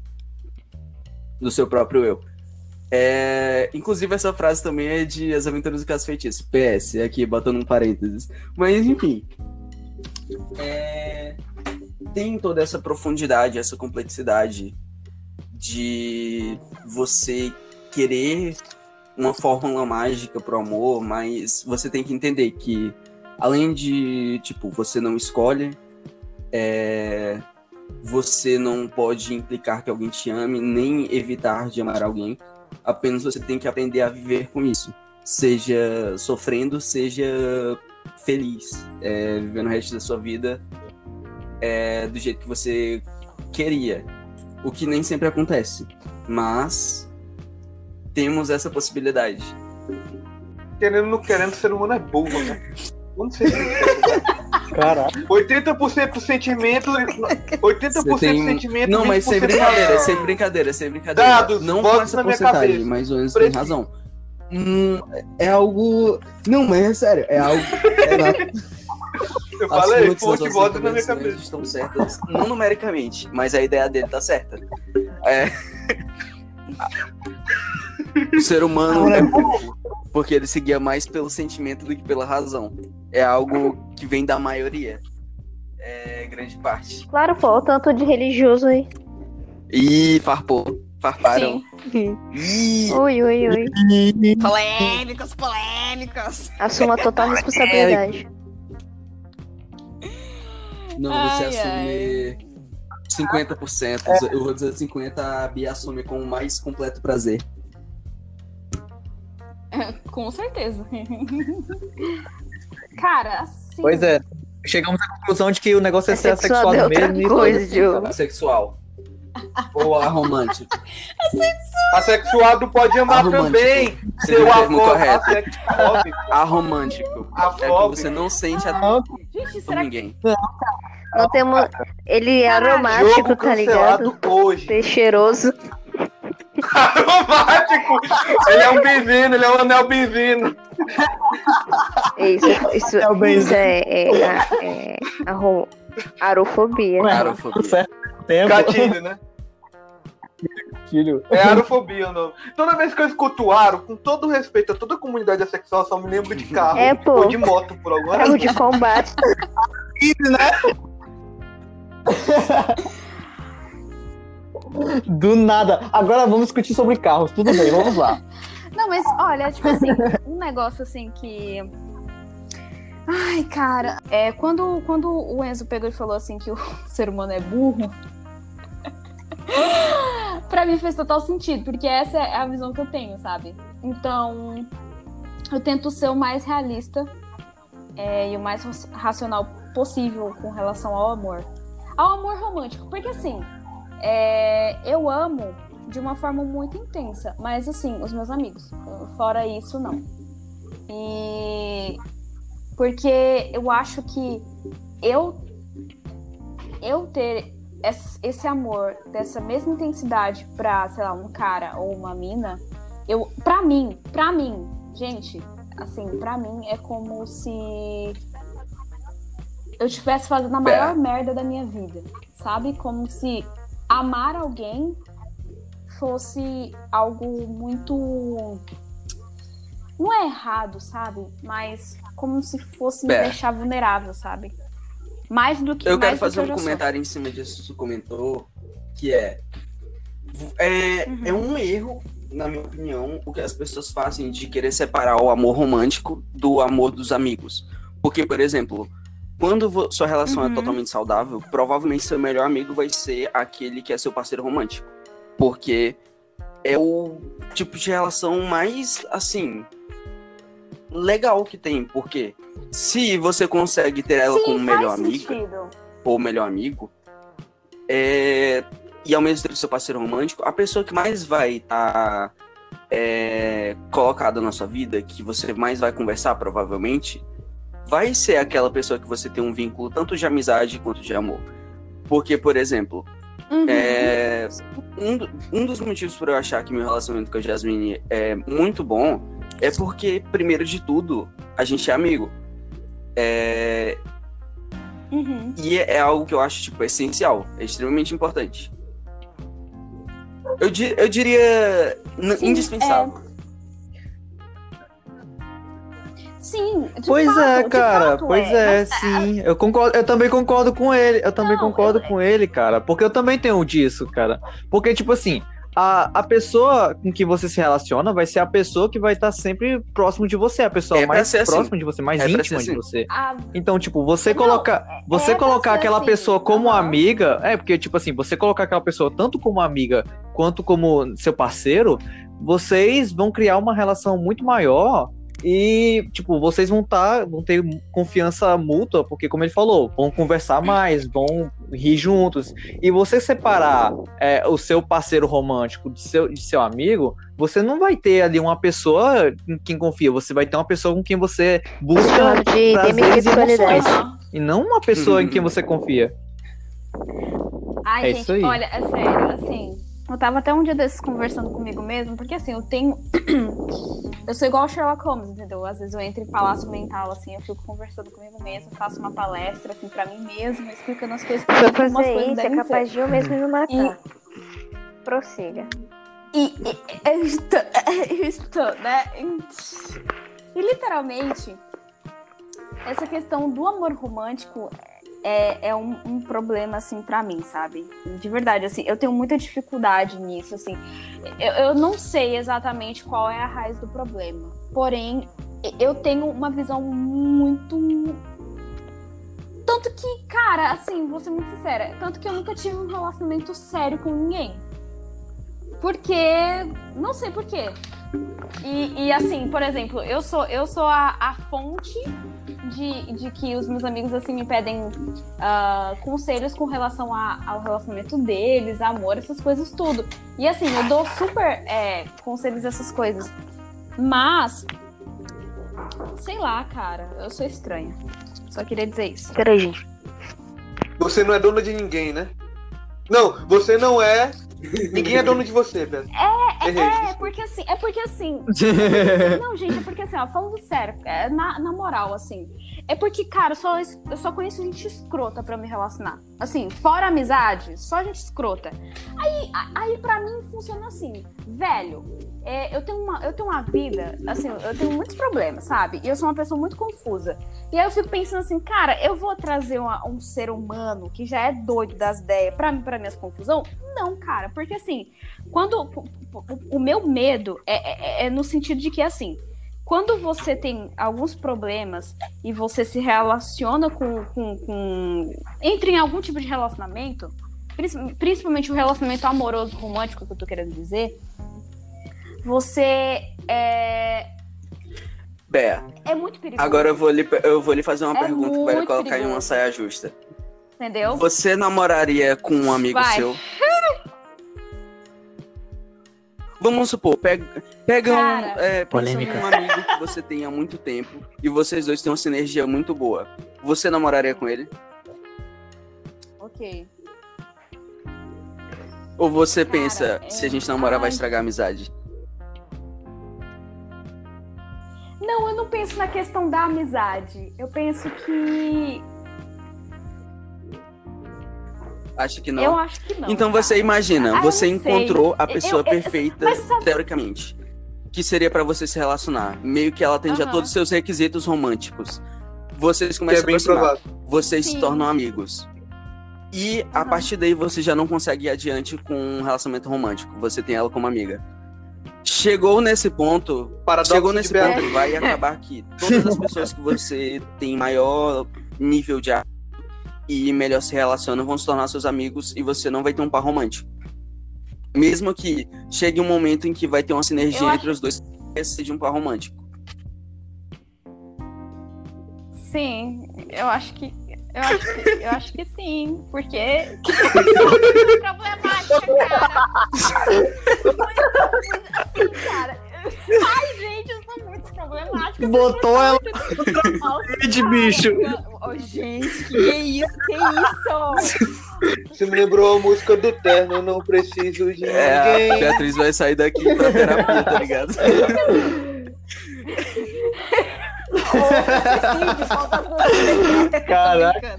do seu próprio eu. É, inclusive, essa frase também é de As Aventuras do Caso Feitiço. PS, aqui, botando um parênteses. Mas, enfim. é, tem toda essa profundidade, essa complexidade de você querer uma fórmula mágica pro amor, mas você tem que entender que além de, tipo, você não escolhe, é, você não pode implicar que alguém te ame, nem evitar de amar alguém. Apenas você tem que aprender a viver com isso. Seja sofrendo, seja feliz. É, vivendo o resto da sua vida é, do jeito que você queria. O que nem sempre acontece. Mas temos essa possibilidade. Querendo ou não querendo, o ser humano é burro, né? Vamos ser? Caraca. 80% do sentimento. 80% Você do tem- sentimento. Não, mas sem 20% brincadeira, razão. sem brincadeira, sem brincadeira. Dados, não com essa na minha porcentagem, cabeça. mas o Enzo tem razão. Hum, é algo. Não, mas é sério, é algo. É na... Eu As falei, fonte votos na minha cabeça. estão certas, não numericamente, mas a ideia dele tá certa. É... o ser humano é burro, porque ele seguia mais pelo sentimento do que pela razão. É algo que vem da maioria. É grande parte. Claro, pô, o tanto de religioso aí. Ih, farpou. Farparam. Sim. Ih, Ui, ui, ui. Polêmicas, polêmicas. Assuma total responsabilidade. não, você Ai, assume 50%. Eu vou dizer 50%, a Bia assume com o mais completo prazer. Com certeza. Cara, assim. Pois é. Chegamos à conclusão de que o negócio é ser é assexuado outra mesmo. e coisa, foda-se, Diogo. cara. Sexual. Ou a romântica. Assexuado pode amar Arromântico. também. Seria Seu o termo avô correto. assexuado. Aromântico. É que Afóbico. você não sente a Não, Gente, com será que. ninguém. Não temos. Ele é aromático, Jogo tá ligado? hoje. Ser cheiroso. Aromático. Ele é um bem-vindo, ele é um anel bem-vindo. Isso, isso, É o bem- isso é, é, a- é arro- arofobia. Ué, Arofobia. certo tempo. Gatilho, né? Filho. É arofobia o nome. Toda vez que eu escuto aro, com todo respeito a toda a comunidade assexual, só me lembro de carro. É, pô. Ou de moto, por alguma Carro razão. de combate. Do nada. Agora vamos discutir sobre carros. Tudo bem, vamos lá. Não, mas olha, tipo assim, um negócio assim que. Ai, cara, é, quando, quando o Enzo pegou e falou assim que o ser humano é burro, pra mim fez total sentido, porque essa é a visão que eu tenho, sabe? Então, eu tento ser o mais realista é, e o mais raci- racional possível com relação ao amor. Ao amor romântico, porque assim, é, eu amo de uma forma muito intensa, mas assim, os meus amigos, fora isso, não. E porque eu acho que eu eu ter esse amor dessa mesma intensidade pra, sei lá, um cara ou uma mina, eu para mim, pra mim, gente, assim, pra mim é como se eu estivesse fazendo a maior merda da minha vida, sabe? Como se amar alguém fosse algo muito. Não é errado, sabe? Mas como se fosse me É. deixar vulnerável, sabe? Mais do que Eu quero fazer que um já sou. comentário em cima disso que você comentou, que é, é, Uhum. é um erro, na minha opinião, o que as pessoas fazem de querer separar o amor romântico do amor dos amigos. Porque, por exemplo, quando sua relação Uhum. é totalmente saudável, provavelmente seu melhor amigo vai ser aquele que é seu parceiro romântico. Porque é o tipo de relação mais, assim, legal que tem. Porque se você consegue ter ela Sim, como melhor amiga, sentido. ou melhor amigo, é, e ao mesmo tempo seu parceiro romântico, a pessoa que mais vai estar colocada na sua vida, que você mais vai conversar, provavelmente, vai ser aquela pessoa que você tem um vínculo tanto de amizade quanto de amor. Porque, por exemplo, Uhum. é, um, um dos motivos por eu achar que meu relacionamento com a Jasmine é muito bom é porque, primeiro de tudo, a gente é amigo. É, Uhum. e é, é algo que eu acho, tipo, essencial. É extremamente importante. Eu, di- eu diria Sim, indispensável. Sim, sim. de Pois fato, é, de cara. fato Pois é, Mas, sim. Eu concordo, eu também concordo com ele. Eu também Não, concordo eu- com ele, cara. Porque eu também tenho disso, cara. Porque, tipo assim, a, a pessoa com que você se relaciona vai ser a pessoa que vai estar sempre próximo de você, a pessoa É mais assim. próxima de você, mais É íntima de assim. você. a- Então, tipo, você Não, colocar, você é pra colocar aquela assim, pessoa como amiga, é porque tipo assim, você colocar aquela pessoa tanto como amiga quanto como seu parceiro, vocês vão criar uma relação muito maior e tipo, vocês vão tá, vão ter confiança mútua, porque como ele falou, vão conversar mais, vão rir juntos. E você separar é, o seu parceiro romântico de seu, de seu amigo, você não vai ter ali uma pessoa em quem confia, você vai ter uma pessoa com quem você busca de prazeres e emoções. E não uma pessoa em quem você confia. Ai, É gente, isso aí. olha, é sério, assim. Eu tava até um dia desses conversando comigo mesmo, porque assim, eu tenho. eu sou igual o Sherlock Holmes, entendeu? Às vezes eu entro em palácio mental, assim, eu fico conversando comigo mesmo, faço uma palestra, assim, pra mim mesma, explicando as coisas como as fazer coisas isso é capaz ser. de eu mesmo me matar. Prossiga. E, e- é isto, é isto, né? E literalmente, essa questão do amor romântico é, é um, um problema, assim, pra mim, sabe? De verdade, assim, eu tenho muita dificuldade nisso, assim. Eu, eu não sei exatamente qual é a raiz do problema. Porém, eu tenho uma visão muito. Tanto que, cara, assim, vou ser muito sincera, tanto que eu nunca tive um relacionamento sério com ninguém. Porque. Não sei por quê. E, e, assim, por exemplo, eu sou, eu sou a, a fonte de, de que os meus amigos assim me pedem ah, conselhos com relação a- ao relacionamento deles, amor, essas coisas tudo. E assim, eu dou super é, conselhos essas coisas. Mas, sei lá, cara, eu sou estranha. Só queria dizer isso. Peraí, gente. Você não é dona de ninguém, né? Não, você não é. Ninguém é dono de você, Beto. É, Errei. É, porque assim, é porque assim, Não, gente, é porque assim, ó, falando sério, é, na, na moral, assim, é porque, cara, eu só, eu só conheço gente escrota pra me relacionar. Assim, fora amizade, só gente escrota. Aí, aí pra mim funciona assim, velho, é, eu, tenho uma, eu tenho uma vida, assim, eu tenho muitos problemas, sabe? E eu sou uma pessoa muito confusa. E aí eu fico pensando assim, cara, eu vou trazer uma- um ser humano que já é doido das ideias pra, pra minhas confusão? Não, cara, porque assim, quando o, o- o meu medo é, é- é no sentido de que assim, quando você tem alguns problemas e você se relaciona com, com, com- entra em algum tipo de relacionamento, princi- principalmente o relacionamento amoroso romântico que eu tô querendo dizer, você é, Bé, é muito perigoso. agora eu vou lhe, eu vou lhe fazer uma É pergunta que vai colocar em uma perigoso. saia justa. entendeu? Você namoraria com um amigo Vai. seu? Vamos supor, pega, pega um, é, num amigo que você tem há muito tempo e vocês dois têm uma sinergia muito boa. Você namoraria com ele? Ok. Ou você Cara, pensa, é- se a gente namorar vai Ai. estragar a amizade? Não, eu não penso na questão da amizade. Eu penso que. Acho que não. Eu acho que não. então cara. você imagina, Ah, eu você sei. encontrou a Eu- pessoa eu- perfeita, mas sabe- teoricamente. Que seria pra você se relacionar. Meio que ela tem já Aham. todos os seus requisitos românticos. Vocês Que começam é bem a se aproximar. provável. vocês se Sim. tornam amigos. E a Aham. partir daí você já não consegue ir adiante com um relacionamento romântico. Você tem ela como amiga. Chegou nesse ponto, Paradoxo chegou nesse ponto, vai acabar que todas as pessoas que você tem maior nível de e melhor se relacionam vão se tornar seus amigos e você não vai ter um par romântico. Mesmo que chegue um momento em que vai ter uma sinergia Eu entre os dois, esse seja um par romântico. Sim, eu acho que. Eu acho que, eu acho que sim, porque. muito problemática, cara. Assim, cara. Ai, gente, eu sou muito problemática. Botou ela de bicho. Ô, gente, que isso? Que isso? Você me lembrou a música do Terno, eu não preciso de É, a ninguém. Beatriz vai sair daqui pra terapia, tá ligado? Caraca.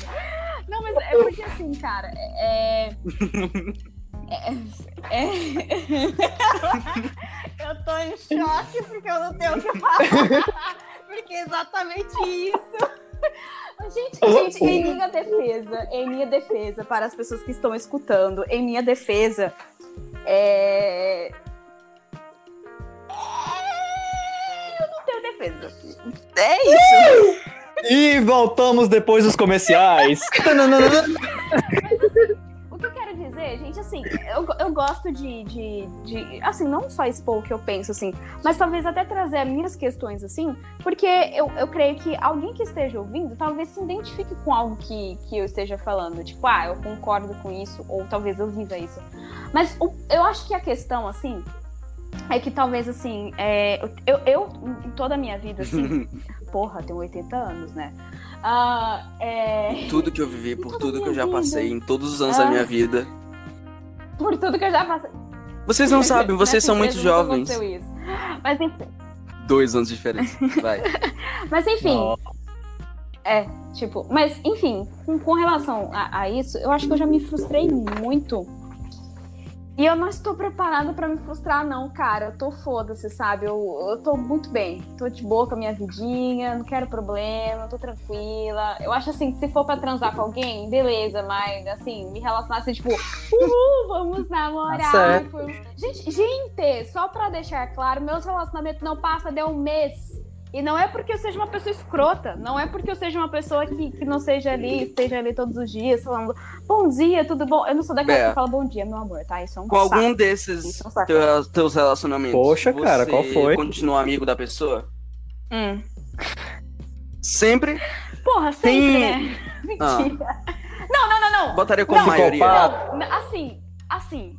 Não, mas é porque assim, cara, é. É- é- eu tô em choque porque eu não tenho o que falar. Porque é exatamente isso. Gente, gente, em minha defesa, em minha defesa, para as pessoas que estão escutando, em minha defesa, é... é... Eu não tenho defesa. É isso. E voltamos depois dos comerciais. Dizer, gente, assim, eu, eu gosto de, de, de, assim, não só expor o que eu penso, assim, mas talvez até trazer as minhas questões, assim, porque eu, eu creio que alguém que esteja ouvindo talvez se identifique com algo que, que eu esteja falando, tipo, ah, eu concordo com isso, ou talvez eu viva isso. Mas o, eu acho que a questão, assim, é que talvez, assim, é, eu, eu, em toda a minha vida, assim, porra, tenho 80 anos, né? Ah, é... Tudo que eu vivi, por tudo que eu já vida. passei, em todos os anos ah, da minha vida. Por tudo que eu já passei. Vocês não sabem, vocês são muito jovens. Isso. Mas enfim. Dois anos de diferença. Vai. mas enfim. Não. É, tipo, mas enfim, com, com relação a, a isso, eu acho que eu já me frustrei muito e eu não estou preparada para me frustrar, não, cara. Eu tô foda-se, sabe? Eu, eu tô muito bem. Tô de boa com a minha vidinha, não quero problema, tô tranquila. Eu acho assim, se for pra transar com alguém, beleza, mas assim, me relacionar assim, tipo, uhul, vamos namorar. Tá gente, gente, só pra deixar claro, meus relacionamentos não passam de um mês. E não é porque eu seja uma pessoa escrota, não é porque eu seja uma pessoa que, que não seja ali, esteja ali todos os dias falando bom dia, tudo bom. Eu não sou daquela é. que fala bom dia, meu amor, tá? Isso é um Com saco. algum desses é um teus, teus relacionamentos, Poxa, cara, qual foi? continua amigo da pessoa? Hum. Sempre? Porra, sempre, Tem... né? Mentira. Ah. Não, não, não, não. Botaria como não, maioria. Não, assim, assim.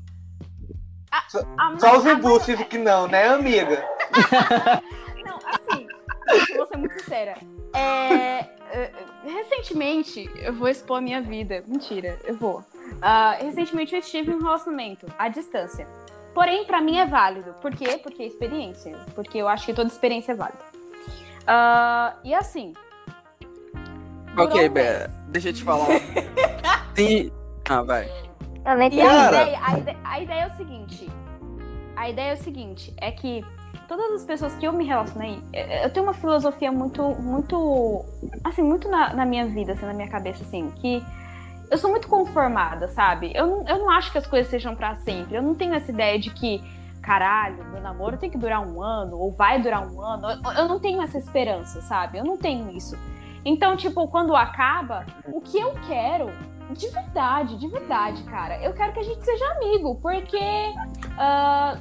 A, a, Só os embustes que não, né, amiga? não, assim vou ser muito sincera. É, é, recentemente, eu vou expor a minha vida. Mentira, eu vou. Uh, recentemente eu estive em um relacionamento à distância. Porém, para mim é válido. Por quê? Porque é experiência. Porque eu acho que toda experiência é válida. Uh, e assim. Ok, um Bé, deixa eu te falar. Tem... Ah, vai. E a ideia, a, ideia, a ideia é o seguinte. A ideia é o seguinte, é que todas as pessoas que eu me relacionei, eu tenho uma filosofia muito, muito, assim, muito na, na minha vida, assim, na minha cabeça, assim, que eu sou muito conformada, sabe? Eu não, eu não acho que as coisas sejam para sempre. Eu não tenho essa ideia de que, caralho, meu namoro tem que durar um ano, ou vai durar um ano. Eu, eu não tenho essa esperança, sabe? Eu não tenho isso. Então, tipo, quando acaba, o que eu quero, de verdade, de verdade, cara, eu quero que a gente seja amigo, porque. Uh,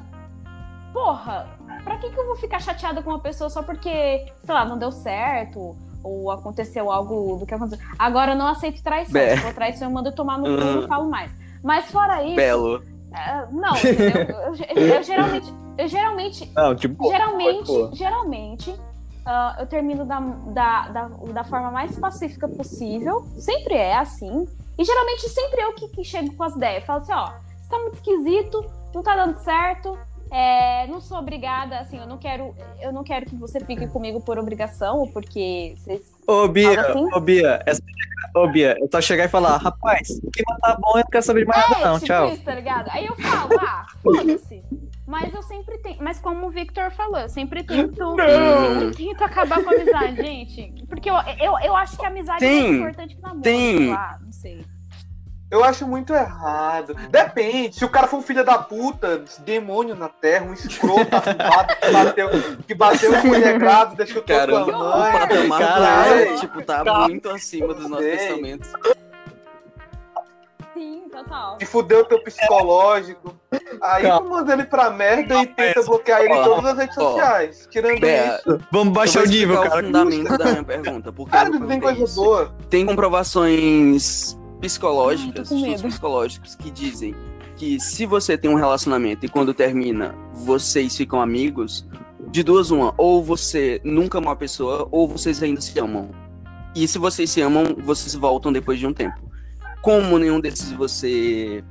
porra, pra que, que eu vou ficar chateada com uma pessoa só porque, sei lá, não deu certo? Ou aconteceu algo do que aconteceu. Agora eu não aceito traição. Be Se for traição, eu mando tomar no cu e não falo mais. Mas fora isso. Belo. É, não, eu, eu, eu, geralmente. Eu geralmente. Não, tipo, geralmente, geralmente. Uh, eu termino da, da, da, da, forma mais pacífica possível. Sempre é assim. E geralmente sempre eu que, que chego com as ideias. Falo assim, ó, você tá muito esquisito, não tá dando certo é, não sou obrigada, assim, eu não quero, eu não quero que você fique comigo por obrigação ou porque vocês. Ô, Bia, assim. ô, Bia, essa, ô, Bia, eu só chegar e falar, rapaz, que tá bom, eu não quero saber de mais nada, é, não, tipo tchau. Isso, tá ligado? Aí eu falo, ah, foda-se. Mas eu sempre tenho. Mas como o Victor falou, eu sempre tento. Sempre tento acabar com a amizade, gente. Porque eu, eu, eu acho que a amizade tem, é mais importante que namoro. Tem. Lá, não sei. Eu acho muito errado. Depende. Se o cara for um filho da puta, demônio na terra, um escroto arrombado que bateu, que bateu com mulher grávida, chutou cara, tua mãe. O patamar Caralho, tipo, tá cara, muito acima dos nossos pensamentos. Sim, total. E fudeu teu psicológico. Aí tu manda ele pra merda e tenta bloquear ele em todas as redes sociais. Tirando isso. Vamos baixar o nível, cara. o fundamento da minha pergunta. Porque cara, não tem coisa boa. Tem comprovações psicológicas, estudos psicológicos que dizem que se você tem um relacionamento e quando termina vocês ficam amigos, de duas uma, ou você nunca ama uma pessoa, ou vocês ainda se amam. E se vocês se amam, vocês voltam depois de um tempo. Como nenhum desses você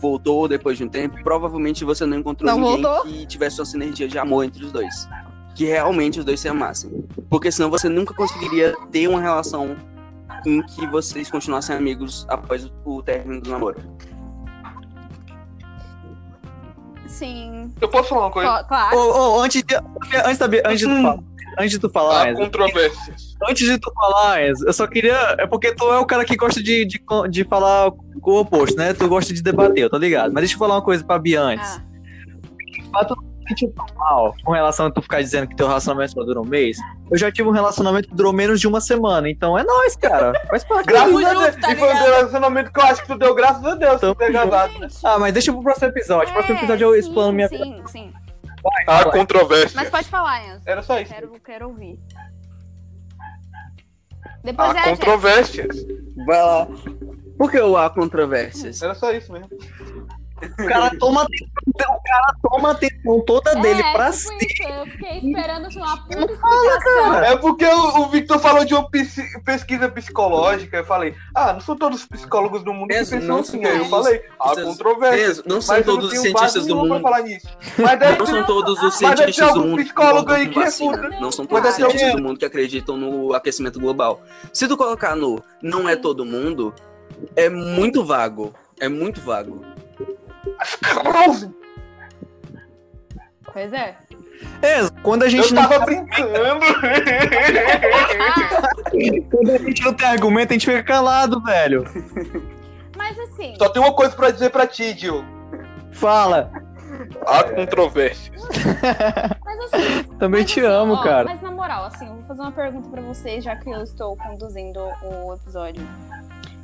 voltou depois de um tempo, provavelmente você não encontrou não ninguém voltou. que tivesse uma sinergia de amor entre os dois. Que realmente os dois se amassem. Porque senão você nunca conseguiria ter uma relação em que vocês continuassem amigos após o término do namoro. sim. Eu posso falar uma coisa? Cla- Claro. Ô, ô, antes de, antes, da- antes de tu falar, antes de tu falar, Há controvérsias. antes de tu falar, Enzo, eu só queria. É porque tu é o cara que gosta de, de, de falar com o oposto, né? Tu gosta de debater, eu tô ligado. Mas deixa eu falar uma coisa pra Bia antes. Ah, fato de te mal com relação a tu ficar dizendo que teu relacionamento só dura um mês, eu já tive um relacionamento que durou menos de uma semana. Então é nóis, cara. Faz parte. Graças Tamo a Deus. tá e foi um relacionamento que eu acho que tu deu graças a Deus por ter gravado. gente, Ah, mas deixa pro próximo episódio. próximo é, episódio eu sim, explano minha. Sim, sim. Há controvérsias. Mas pode falar, Enzo. Era só isso. Quero, quero ouvir. Depois Há é a gente. controvérsias. Vai lá. Por que o há controvérsias? Era só isso mesmo. O cara toma atenção, o cara toma a atenção toda dele é, pra tipo si. isso, Eu fiquei esperando uma puta explicação. É porque o, o Victor falou de uma pesquisa psicológica. Eu falei, ah, não são todos os psicólogos do mundo que Mesmo, pensam não assim. eu falei, há Vocês- controvérsias. Enzo, não são todos os cientistas do mundo. falar nisso. Mas deve Não ter- são todos os cientistas do mundo psicólogo que aí que refuta. Não são todos os cientistas do mundo que acreditam no aquecimento global. Se tu colocar no não é todo mundo, é muito vago. É muito vago. Pois é. É, quando a gente Eu não, tava brincando. Ah, quando a gente não tem argumento, a gente fica calado, velho. mas assim, Só tem uma coisa pra dizer pra ti, Diogo. Fala. Há controvérsias. mas assim. Também mas te assim, amo, ó, cara. Mas na moral, assim, eu vou fazer uma pergunta pra vocês, já que eu estou conduzindo o episódio.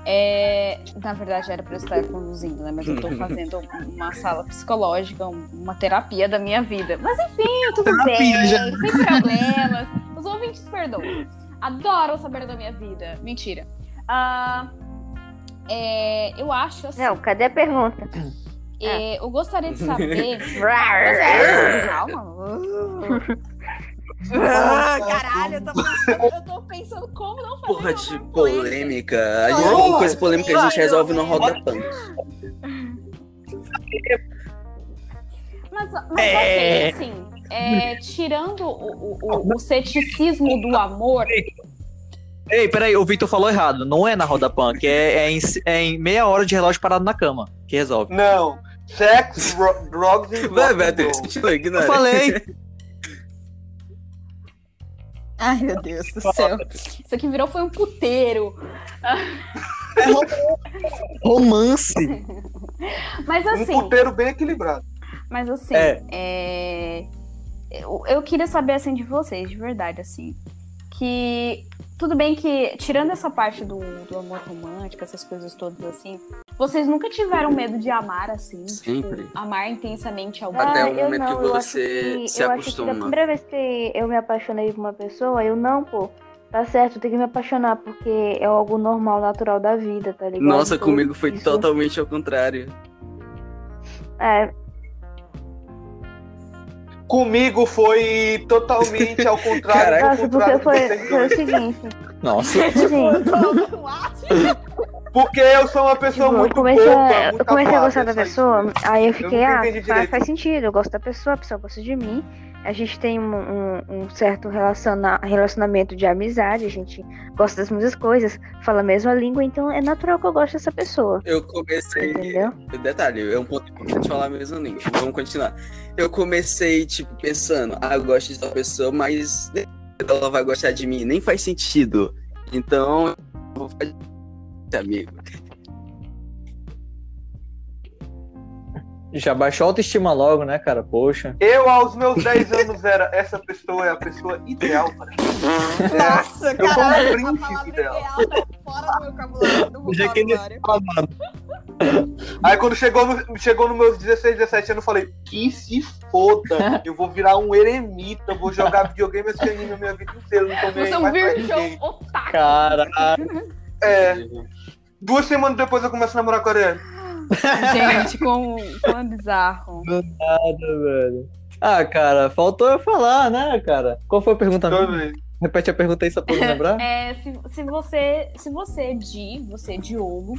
É, na verdade, era pra eu estar conduzindo, né? Mas eu tô fazendo uma sala psicológica, um- uma terapia da minha vida. Mas enfim, tudo Terapia, bem, já. sem problemas. Os ouvintes perdoam. Adoram saber da minha vida. Mentira. Ah, é, eu acho assim. Não, cadê a pergunta? é, eu gostaria de saber. É, calma. Ah, caralho, eu tô, pensando, eu tô pensando como não fazer Porra de polêmica. polêmica. A gente, Porra, coisa polêmica a gente vai, resolve no eu- Roda Punk. Mas, mas É. ok, assim, é, tirando o, o- o- o ceticismo do amor, Ei, peraí, o Victor falou errado. Não é na roda punk, é, é, em, é em meia hora de relógio parado na cama que resolve. Não. Sex, ro- drugs e Vai, continua, Eu falei. Ai, meu Deus do céu. Isso aqui virou foi um puteiro. Romance. Mas Um assim, puteiro bem equilibrado. mas assim, É. é, Eu, eu queria saber assim de vocês, de verdade, assim. Que tudo bem que, tirando essa parte do, do amor romântico, essas coisas todas assim, vocês nunca tiveram medo de amar assim? Sempre. Tipo, amar intensamente alguém? Até o Ah, eu momento que eu acho você que- se eu acho que acostuma. da primeira vez que eu me apaixonei por uma pessoa, eu não, pô. Tá certo, eu tenho que me apaixonar, porque é algo normal, natural da vida, tá ligado? Nossa, Então, comigo foi isso- totalmente ao contrário. É, Comigo foi totalmente ao contrário. Caraca. porque contrário foi, foi o seguinte. Nossa. Porque eu sou uma pessoa tipo, eu muito comecei, boa. a, eu comecei a gostar da pessoa, aí eu fiquei, nunca ah, faz, faz sentido, eu gosto da pessoa, a pessoa gosta de mim. A gente tem um, um- um certo relaciona, relacionamento de amizade, a gente gosta das mesmas coisas, fala a mesma língua, então é natural que eu goste dessa pessoa. Eu comecei. Entendeu? Detalhe, é um ponto importante falar mesmo nem. Vamos continuar. Eu comecei, tipo, pensando, ah, eu gosto de tal pessoa, mas ela vai gostar de mim. Nem faz sentido. Então, eu vou fazer amigo. Já baixou a autoestima logo, né, cara? Poxa. Eu, aos meus 10 anos, era essa pessoa é a pessoa ideal para mim. Nossa, Eu sou um caralho, a príncipe ideal tá fora do vocabulário. Do vocabulário. Aí quando chegou no, chegou nos meus 16, 17 anos, eu falei, que se foda, eu vou virar um eremita, eu vou jogar videogame e assistir anime a minha vida inteira, não tô nem Você é um virgão otaku. Caralho. É, duas semanas depois eu começo a namorar com a Ariane. Gente, como, como é bizarro. Nada, velho. Ah, cara, faltou eu falar, né, cara? Qual foi a pergunta? Vez. Repete a pergunta aí só pra eu lembrar. É, se, se você, se você, Di, você, Diogo,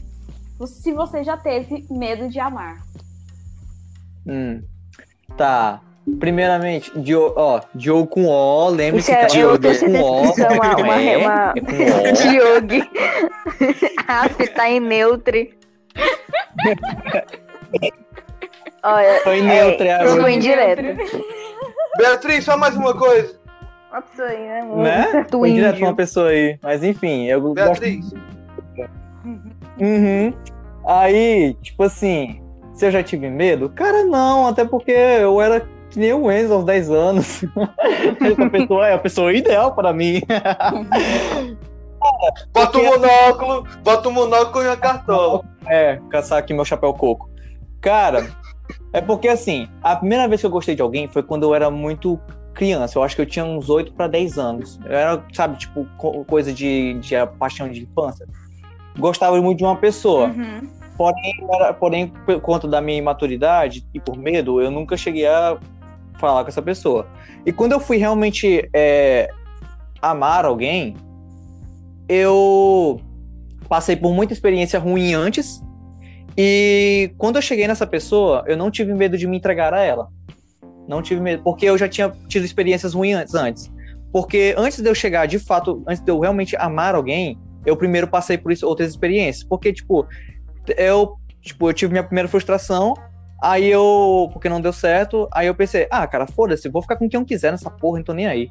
você- se você já teve medo de amar. Hum. Tá. Primeiramente, Dio, ó, Diogo com O, lembre-se Isso é, que eu Diogo é com O. é uma, uma, é, uma... é com O. Diogo. ah, você tá em neutro. Olha, Foi neutro, é, agora. indireto. Beatriz, só mais uma coisa. Uma pessoa aí, né? Um Né? certo Foi direto pra índio. uma pessoa aí. Mas enfim, eu gosto. Beatriz, Uhum. Aí, tipo assim, se eu já tive medo? Cara, não, até porque eu era que nem o Enzo aos 10 anos. Essa pessoa é a pessoa ideal para mim. bota o monóculo, bota o monóculo e a cartola. É, caçar aqui meu chapéu coco. Cara, é porque assim, a primeira vez que eu gostei de alguém foi quando eu era muito criança. Eu acho que eu tinha uns 8 para 10 anos. Eu era, sabe, tipo, co- coisa de, de a paixão de infância. Gostava muito de uma pessoa. Uhum. Porém, era- porém, por conta da minha imaturidade e por medo, eu nunca cheguei a falar com essa pessoa. E quando eu fui realmente é, amar alguém, eu passei por muita experiência ruim antes. E quando eu cheguei nessa pessoa, eu não tive medo de me entregar a ela. Não tive medo, porque eu já tinha tido experiências ruins antes. Porque antes de eu chegar, de fato, antes de eu realmente amar alguém, eu primeiro passei por isso, outras experiências. Porque, tipo, eu, tipo, eu tive minha primeira frustração, aí eu, porque não deu certo, aí eu pensei, ah, cara, foda-se, vou ficar com quem eu quiser nessa porra, não tô nem aí.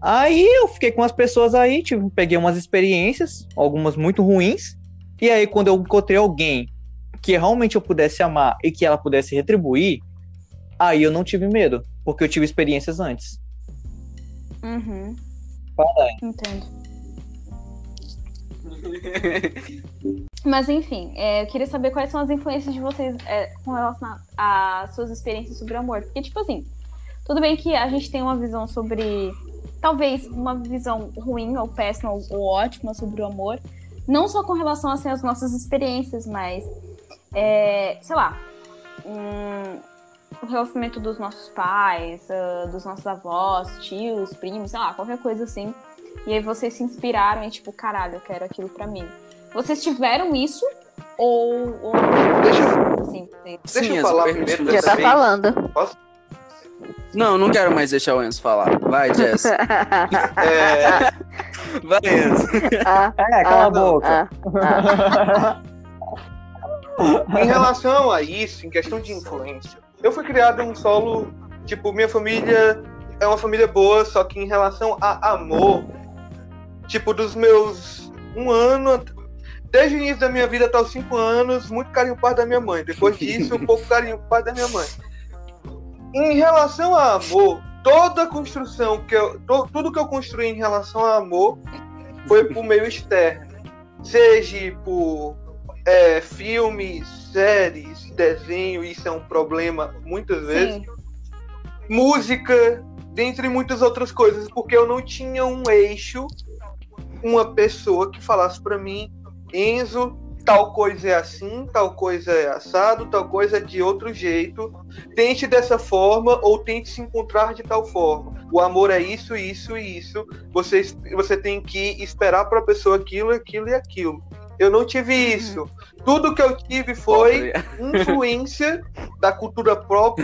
Aí eu fiquei com as pessoas aí, tipo, peguei umas experiências, algumas muito ruins, e aí quando eu encontrei alguém que realmente eu pudesse amar e que ela pudesse retribuir, aí eu não tive medo, porque eu tive experiências antes. Uhum. Fala Entendo. Mas enfim, é, eu queria saber quais são as influências de vocês é, com relação às suas experiências sobre amor. Porque, tipo assim, tudo bem que a gente tem uma visão sobre. Talvez uma visão ruim, ou péssima, ou, ou ótima sobre o amor. Não só com relação assim, às nossas experiências, mas. é, sei lá. hum, o relacionamento dos nossos pais, ah, dos nossos avós, tios, primos, sei lá, qualquer coisa assim. E aí vocês se inspiraram e tipo, caralho, eu quero aquilo pra mim. Vocês tiveram isso ou, ou Deixa eu, assim, deixa Sim, eu falar primeiro Já tá vez. falando. Não, não quero mais deixar o Enzo falar. Vai, Jess. É, Vai, Enzo. ah, É, cala ah, a boca. ah, ah. em relação a isso, em questão de influência, eu fui criado em um solo, tipo, minha família é uma família boa, só que em relação a amor, tipo, dos meus um ano, desde o início da minha vida até os cinco anos, muito carinho parte da minha mãe. Depois disso, um pouco carinho parte da minha mãe. Em relação a amor, toda a construção que eu, to- tudo que eu construí em relação a amor foi por meio externo, seja por é, filmes, séries, desenho, isso é um problema muitas vezes. Sim. Música, dentre muitas outras coisas, porque eu não tinha um eixo, uma pessoa que falasse pra mim, Enzo, tal coisa é assim, tal coisa é assado, tal coisa é de outro jeito. Tente dessa forma ou tente se encontrar de tal forma. O amor é isso, isso e isso. Você, você tem que esperar pra pessoa aquilo, aquilo e aquilo. Eu não tive isso. Tudo que eu tive foi influência da cultura pop.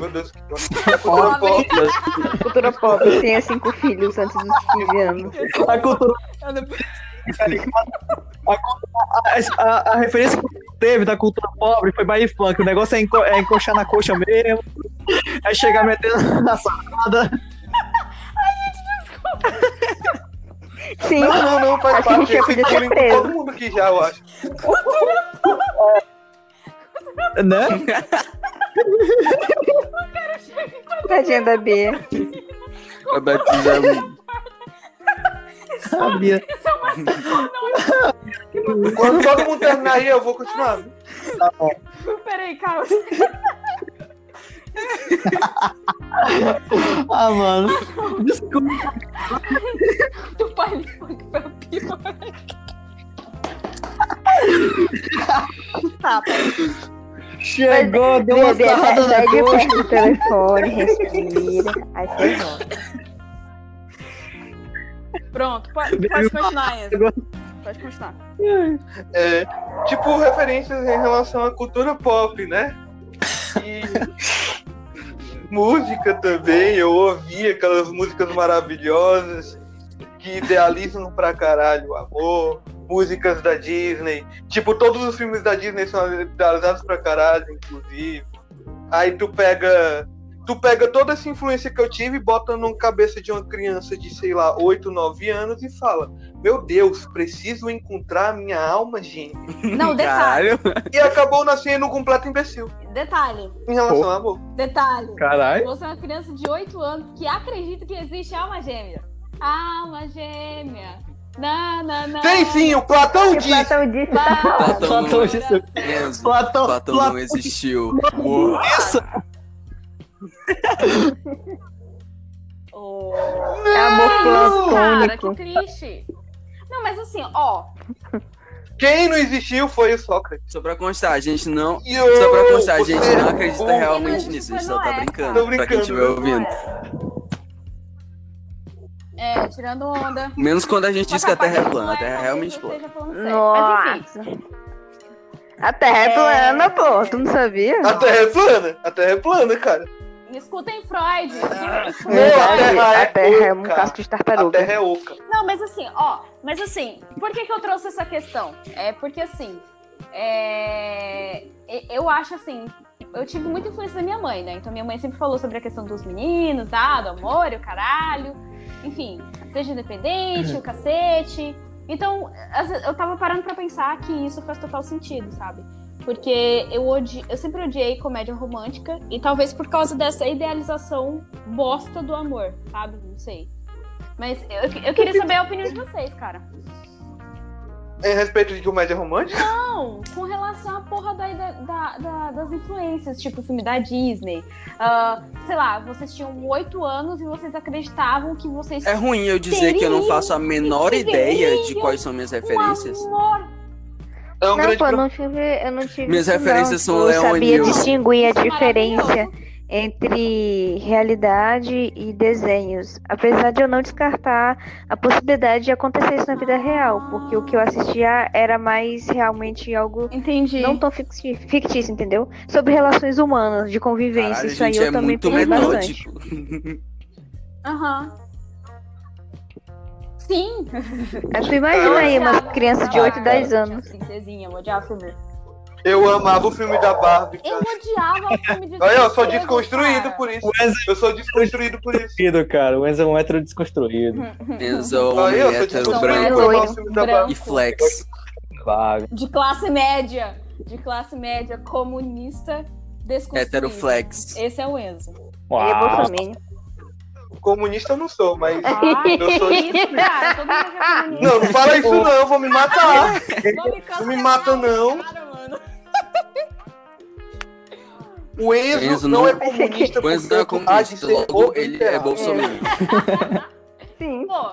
Meu Deus, que da cultura Pobre. pop. Cultura pop. Tenha cinco filhos antes dos 15 anos. A cultura. A, a- a referência que teve da cultura pobre foi baile funk. O negócio é, enco- é encoxar na coxa mesmo. É chegar metendo na salada. Sim. Não, não, não, faz Acho que a parte. gente já podia todo mundo aqui já, eu acho. Né? Tadinha da Bia. Vai batizar um- Sabia. Isso é uma Quando todo mundo terminar aí, eu vou continuar. Peraí, calma. Ah, mano. Desculpa. Do funk foi o pior. Tá, Chegou, deu uma sarrada na coxa. do telefone, respira. Aí você volta. pronto, pode, pode continuar, Enzo. Pode continuar. É, tipo, referências em relação à cultura pop, né? Música também, eu ouvi aquelas músicas maravilhosas que idealizam pra caralho o amor, músicas da Disney. Tipo, todos os filmes da Disney são idealizados pra caralho, inclusive. Aí tu pega. Tu pega toda essa influência que eu tive bota na cabeça de uma criança de, sei lá, 8, 9 anos e fala: Meu Deus, preciso encontrar a minha alma gêmea. Não, detalhe. Caralho. E acabou nascendo um completo imbecil Detalhe. em relação Pô. ao amor. Detalhe. Caralho. Você é uma criança de 8 anos que acredita que existe alma gêmea. Alma gêmea. Não, não, não. Tem sim, o Platão Que disse. Platão disse. Platão Platão não, disse- Platão, Platão Platão não existiu. Uou. Oh. É amor Cara, que platônico. triste. Não, mas assim, ó. Quem não existiu foi o Sócrates. Só pra constar, a gente não. Eu- Só pra constar, a gente não acredita realmente existe nisso. A gente só tá brincando. Tô Pra quem estiver brincando, ouvindo. É, tirando onda. Menos quando a gente diz que a Terra é plana. A Terra é realmente plana. Mas enfim. A Terra é plana, pô. Tu não sabia? A Terra é plana. A Terra é plana, cara. Escutem Freud. Verdade, a Terra é a Terra é um oca. casco de A tartaruga. Terra é oca. Não, mas assim, ó, mas assim, por que, que eu trouxe essa questão? É porque assim, é, eu acho assim, eu tive muita influência da minha mãe, né? Então minha mãe sempre falou sobre a questão dos meninos, tá? do amor, o caralho, enfim, seja independente, o cacete. Então, eu tava parando pra pensar que isso faz total sentido, sabe? Porque eu, odi... eu sempre odiei comédia romântica e talvez por causa dessa idealização bosta do amor, sabe? Não sei. Mas eu, eu queria saber a opinião de vocês, cara. Em respeito de comédia romântica? Não, com relação à porra da, da- da- das influências, tipo o filme da Disney. Ah, sei lá, vocês tinham oito anos e vocês acreditavam que vocês É ruim eu dizer que eu não faço a menor ideia de quais são minhas referências. um amor. É um Não, grande pô, eu pro- não tive, eu não tive Minhas isso, referências não. são Eu Leon sabia News. distinguir a é diferença entre realidade e desenhos. Apesar de eu não descartar a possibilidade de acontecer isso na vida real, porque o que eu assistia era mais realmente algo Entendi. não tão fictício, entendeu? Sobre relações humanas, de convivência. Caralho, isso aí gente, eu é também muito peguei bastante. metódico. Aham. Sim. Mas tu imagina aí umas crianças de 8, 10 anos. Princesinha, eu odiava filme. Eu amava o filme da Barbie, Eu cara. odiava filme de Olha, eu sou desconstruído cara. por isso. O Enzo Eu sou desconstruído por isso. é cara. O Enzo é um hétero desconstruído. Enzo, eu sou hétero, desconstruído branco o Barbie. e flex. De classe média. De classe média, comunista, desconstruído. Hétero flex. Esse é o Enzo. É Uau. bolsominion. Comunista eu não sou, mas. Ai, Eu sou- isso, cara. Todo mundo é comunista. Não, não fala isso não, eu vou me matar. Não me, Não me mata, não. O Enzo, Enzo não não- é comunista O Enzo não é comunista, logo ele é bolsominion. Sim. Pô.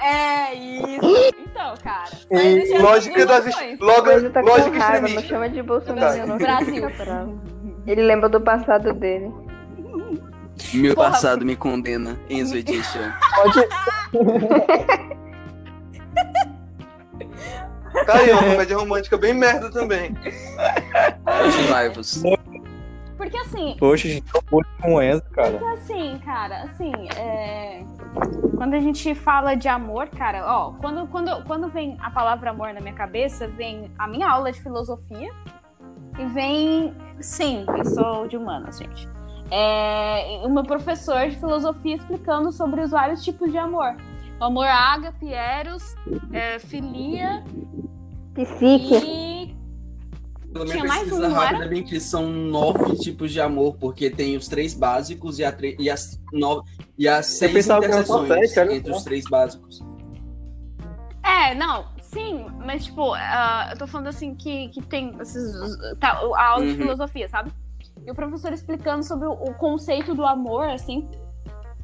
É isso. Então, cara. existe Lógica das logo, Ele tá com lógica raiva, não extremista. chama de bolsominion, não. Brasil. Ele lembra do passado dele. Meu Porra. passado me condena. Enzo Edition. Tá aí, uma comédia romântica bem merda também. Continuai-vos. Porque assim, Poxa, gente, tô muito com o Enzo, cara. assim, cara, assim, é... quando a gente fala de amor, cara, ó, quando, quando, quando vem a palavra amor na minha cabeça, vem a minha aula de filosofia e vem, sim, eu sou de humanas, gente. É, o meu professor de filosofia explicando sobre os vários tipos de amor. O amor ágape, eros, é, filia Psique. e Pela minha pesquisa um, rápida, era? bem que são nove tipos de amor, porque tem os três básicos e, a tre- e as nove e as seis interseções sete, entre os três básicos. É, não, sim, mas tipo, ah, eu tô falando assim que, que tem esses, tá, a aula de Uhum. filosofia, sabe? E o professor explicando sobre o, o conceito do amor, assim.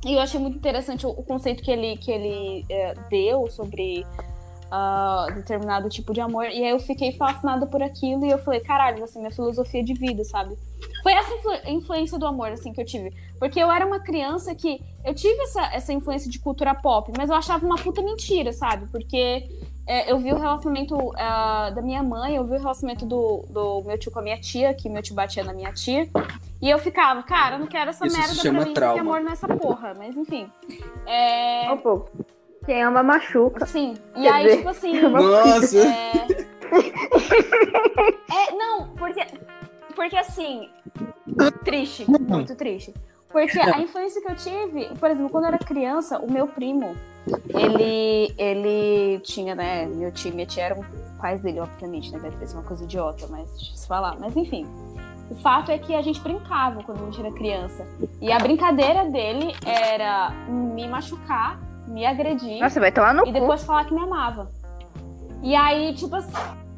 E eu achei muito interessante o, o conceito que ele, que ele eh, deu sobre ah, determinado tipo de amor. E aí eu fiquei fascinada por aquilo e eu falei, caralho, assim, minha filosofia de vida, sabe? Foi essa influ- influência do amor, assim, que eu tive. Porque eu era uma criança que. Eu tive essa, essa influência de cultura pop, mas eu achava uma puta mentira, sabe? Porque é, eu vi o relacionamento ah, da minha mãe, eu vi o relacionamento do, do meu tio com a minha tia, que meu tio batia na minha tia. E eu ficava, cara, eu não quero essa Isso se merda pra mim, trauma. amor não é essa porra. Mas enfim. É. Pô, quem ama machuca. Sim. E Quer aí, dizer, tipo assim. Nossa! É... é, não, porque. porque assim, triste, muito triste. Porque a influência que eu tive, por exemplo, quando eu era criança, o meu primo, ele, ele tinha, né, meu tio e minha tia eram pais dele, obviamente, né, deve ser uma coisa idiota, mas deixa eu se falar. Mas enfim, o fato é que a gente brincava quando a gente era criança. E a brincadeira dele era me machucar, me agredir. Nossa, vai tomar no E cu. depois falar que me amava. E aí, tipo assim.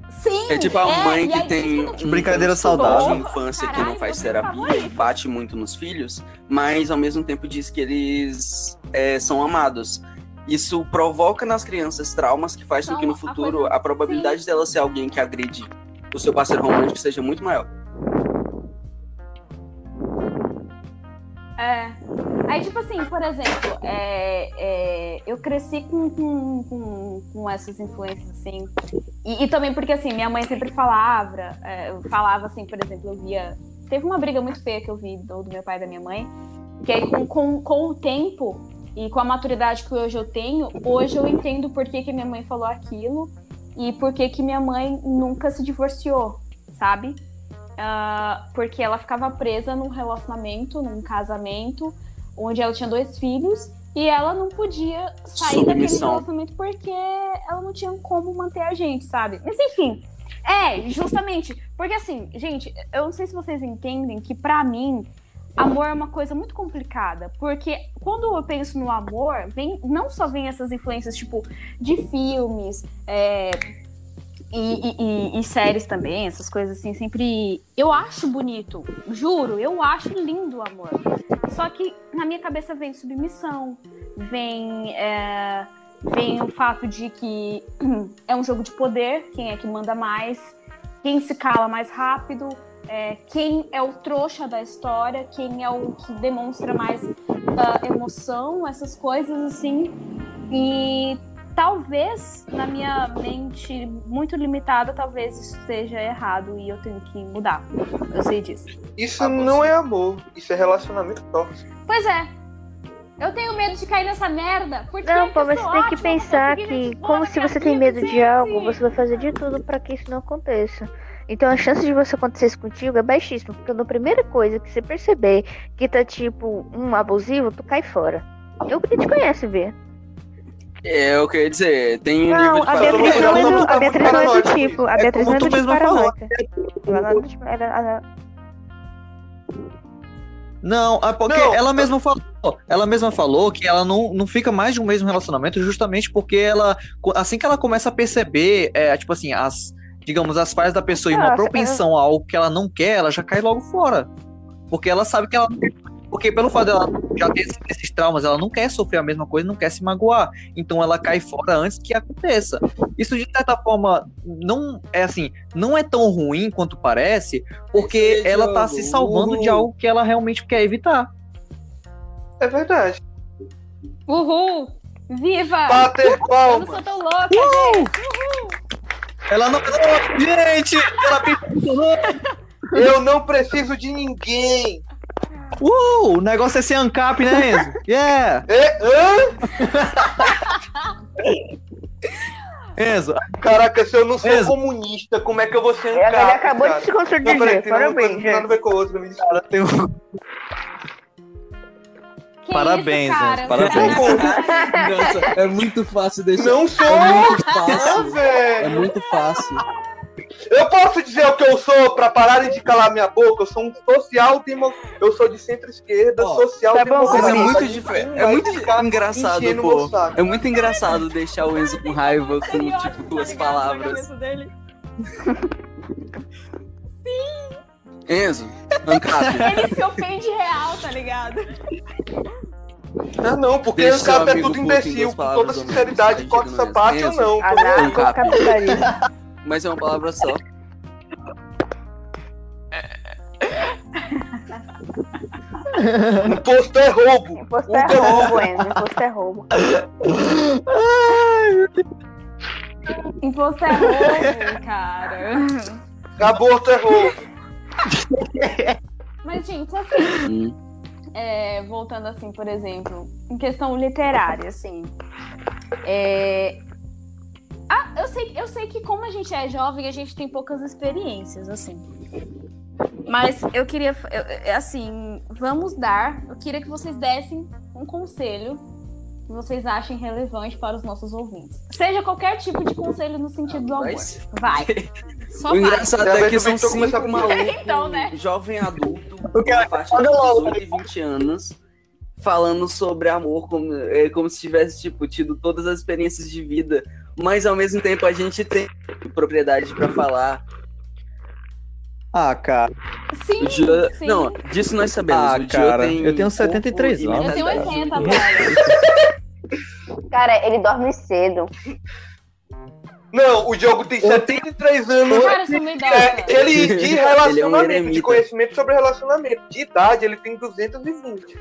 Sim! É tipo a é, mãe que aí, tem um Brincadeira transtorno saudável. de infância que Caralho, não faz você terapia e bate muito nos filhos, mas ao mesmo tempo diz que eles é, são amados. Isso provoca nas crianças traumas que faz com que no a futuro coisa- a probabilidade dela ser alguém que agride o seu parceiro romântico seja muito maior. É. Aí, tipo assim, por exemplo, é, é, eu cresci com, com, com, com essas influências, assim. E, e também porque, assim, minha mãe sempre falava, é, falava assim, por exemplo, eu via. Teve uma briga muito feia que eu vi do, do meu pai e da minha mãe, que aí com, com, com o tempo e com a maturidade que hoje eu tenho, hoje eu entendo por que, que minha mãe falou aquilo e por que, que minha mãe nunca se divorciou, sabe? Ah, porque ela ficava presa num relacionamento, num casamento, onde ela tinha dois filhos e ela não podia sair daquele Submissão. relacionamento porque ela não tinha como manter a gente, sabe? Mas enfim, é, justamente. Porque assim, gente, eu não sei se vocês entendem que pra mim. Amor é uma coisa muito complicada, porque quando eu penso no amor, vem, não só vem essas influências, tipo, de filmes, é, e, e- e- e séries também, essas coisas assim, sempre. Eu acho bonito, juro, eu acho lindo o amor. Só que na minha cabeça vem submissão, vem. é, vem o fato de que é um jogo de poder, quem é que manda mais, quem se cala mais rápido, é, quem é o trouxa da história, quem é o que demonstra mais ah, emoção, essas coisas assim. E talvez na minha mente muito limitada, talvez isso esteja errado e eu tenho que mudar. Eu sei disso. Isso Ah, não é amor, isso é relacionamento tóxico. Pois é. Eu tenho medo de cair nessa merda. Porque Não, pô, mas você tem que pensar que, como se você tem medo de algo, você vai fazer de tudo pra que isso não aconteça. Então a chance de você acontecer isso contigo é baixíssima, porque na primeira coisa que você perceber que tá tipo um abusivo, tu cai fora. Eu que te conhece, Bê. É, eu queria dizer, tem um nível Não, de a Beatriz não é não do, tá a Beatriz não é do tipo. A É Beatriz não é do tipo paranoica. Ela não é do tipo. ela- ela- Não, é porque Não, ela mesma falou, ela mesma falou que ela não, não fica mais de um mesmo relacionamento justamente porque ela, assim que ela começa a perceber, é, tipo assim, as, digamos, as falhas da pessoa e uma Nossa, propensão a algo que ela não quer, ela já cai logo fora. Porque ela sabe que ela porque pelo fato dela já ter esses, traumas, ela não quer sofrer a mesma coisa, não quer se magoar. Então ela cai fora antes que aconteça. Isso de certa forma não é assim, não é tão ruim quanto parece, porque Esse ela tá jogo. se salvando de algo que ela realmente quer evitar. É verdade. Uhul! Viva! Bater Eu não sou tão louca, gente! Ela não. Gente! Ela pensou. Eu não preciso de ninguém. Uh, o negócio é ser ANCAP, né, Enzo? Yeah! É, hã? Enzo, Caraca, se eu não sou Mesmo. comunista, como é que eu vou ser Ela ANCAP, ele acabou cara? de se Não, peraí, contradizer. tem uma coisa Parabéns, não tem nada a gente. ver com a outra, me desculpa. tem um- Que Parabéns, isso, cara? Enzo, parabéns. Nossa, é muito fácil deixar. Não sou! É muito Não, fácil. É muito fácil. Eu posso dizer o que eu sou pra pararem de calar minha boca? Eu sou um social democrata. Eu sou de centro-esquerda, Ó, social tá bom, Mas é muito diferente. É muito engraçado, pô. É muito engraçado deixar o Enzo com raiva com, tipo, tá duas ligado? Na palavras. Enzo, ANCAP. Ele se ofende real, tá ligado? Ah, não, porque Deixa o seu cara é tudo imbecil, com toda sinceridade, corta essa parte ou não. Anarcocapitalismo. Mas é uma palavra só. Imposto é roubo. Imposto é roubo, Enzo. Imposto é roubo. Imposto é roubo, cara. Aborto é roubo. Mas, gente, assim, é, voltando assim, por exemplo, em questão literária, assim. é, Ah, eu sei, eu sei que como a gente é jovem, a gente tem poucas experiências, assim. Mas eu queria, eu- é assim, vamos dar. Eu queria que vocês dessem um conselho que vocês achem relevante para os nossos ouvintes. Seja qualquer tipo de conselho no sentido do amor. Mas- Vai. Só O vai. engraçado Já é vai que são cinco a- malucos, Então, né? jovem adulto, na faixa de olha logo. 18 e 20 anos, falando sobre amor como, é, como se tivesse, tipo, tido todas as experiências de vida, mas ao mesmo tempo a gente tem propriedade pra falar. Ah, cara. Sim, O Gio- sim. Não, disso nós sabemos. Ah, cara, tem eu tenho corpo 73 e anos. Eu tenho mentalidade 80, de- velho. Cara, ele dorme cedo. Não, o Diogo tem 73 anos. Cara, idosa. É, ele de Ele é um relacionamento, de eremita. conhecimento sobre relacionamento. De idade, ele tem 220.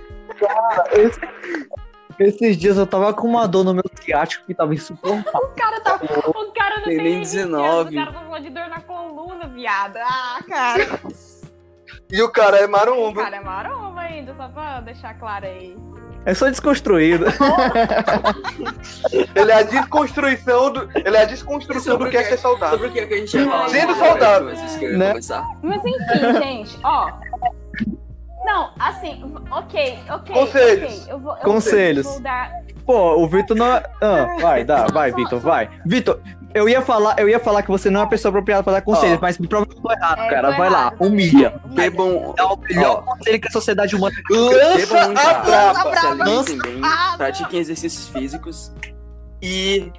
Esses dias eu tava com uma dor no meu ciático que tava insuportável. O cara tá. O cara não Tem tem, nem nem 19. 19. O cara tá falando de dor na coluna, viado. Ah, cara. E o cara é O maromba. cara é maromba ainda, só pra deixar claro aí. Eu sou desconstruído. Ele é a desconstrução do. Ele é a desconstrução do que é ser saudável. Sobre o que, é que a gente ia falar? Sendo saudável. Né? Mas enfim, gente, ó. Não, assim, ok, ok. Conselhos. ok, eu vou, eu Conselhos. Vou dar. Pô, o Vitor não. é- Ah, vai, dá, vai, Vitor, vai. Vitor, eu ia falar, eu ia falar que você não é a pessoa apropriada pra dar conselhos, Ó. mas me prova que eu tô errado, É, cara. tô Vai lá, errado. humilha. Bebam, É o melhor conselho que a sociedade humana Lança a se alimentem bem, Ah, pratiquem exercícios físicos e.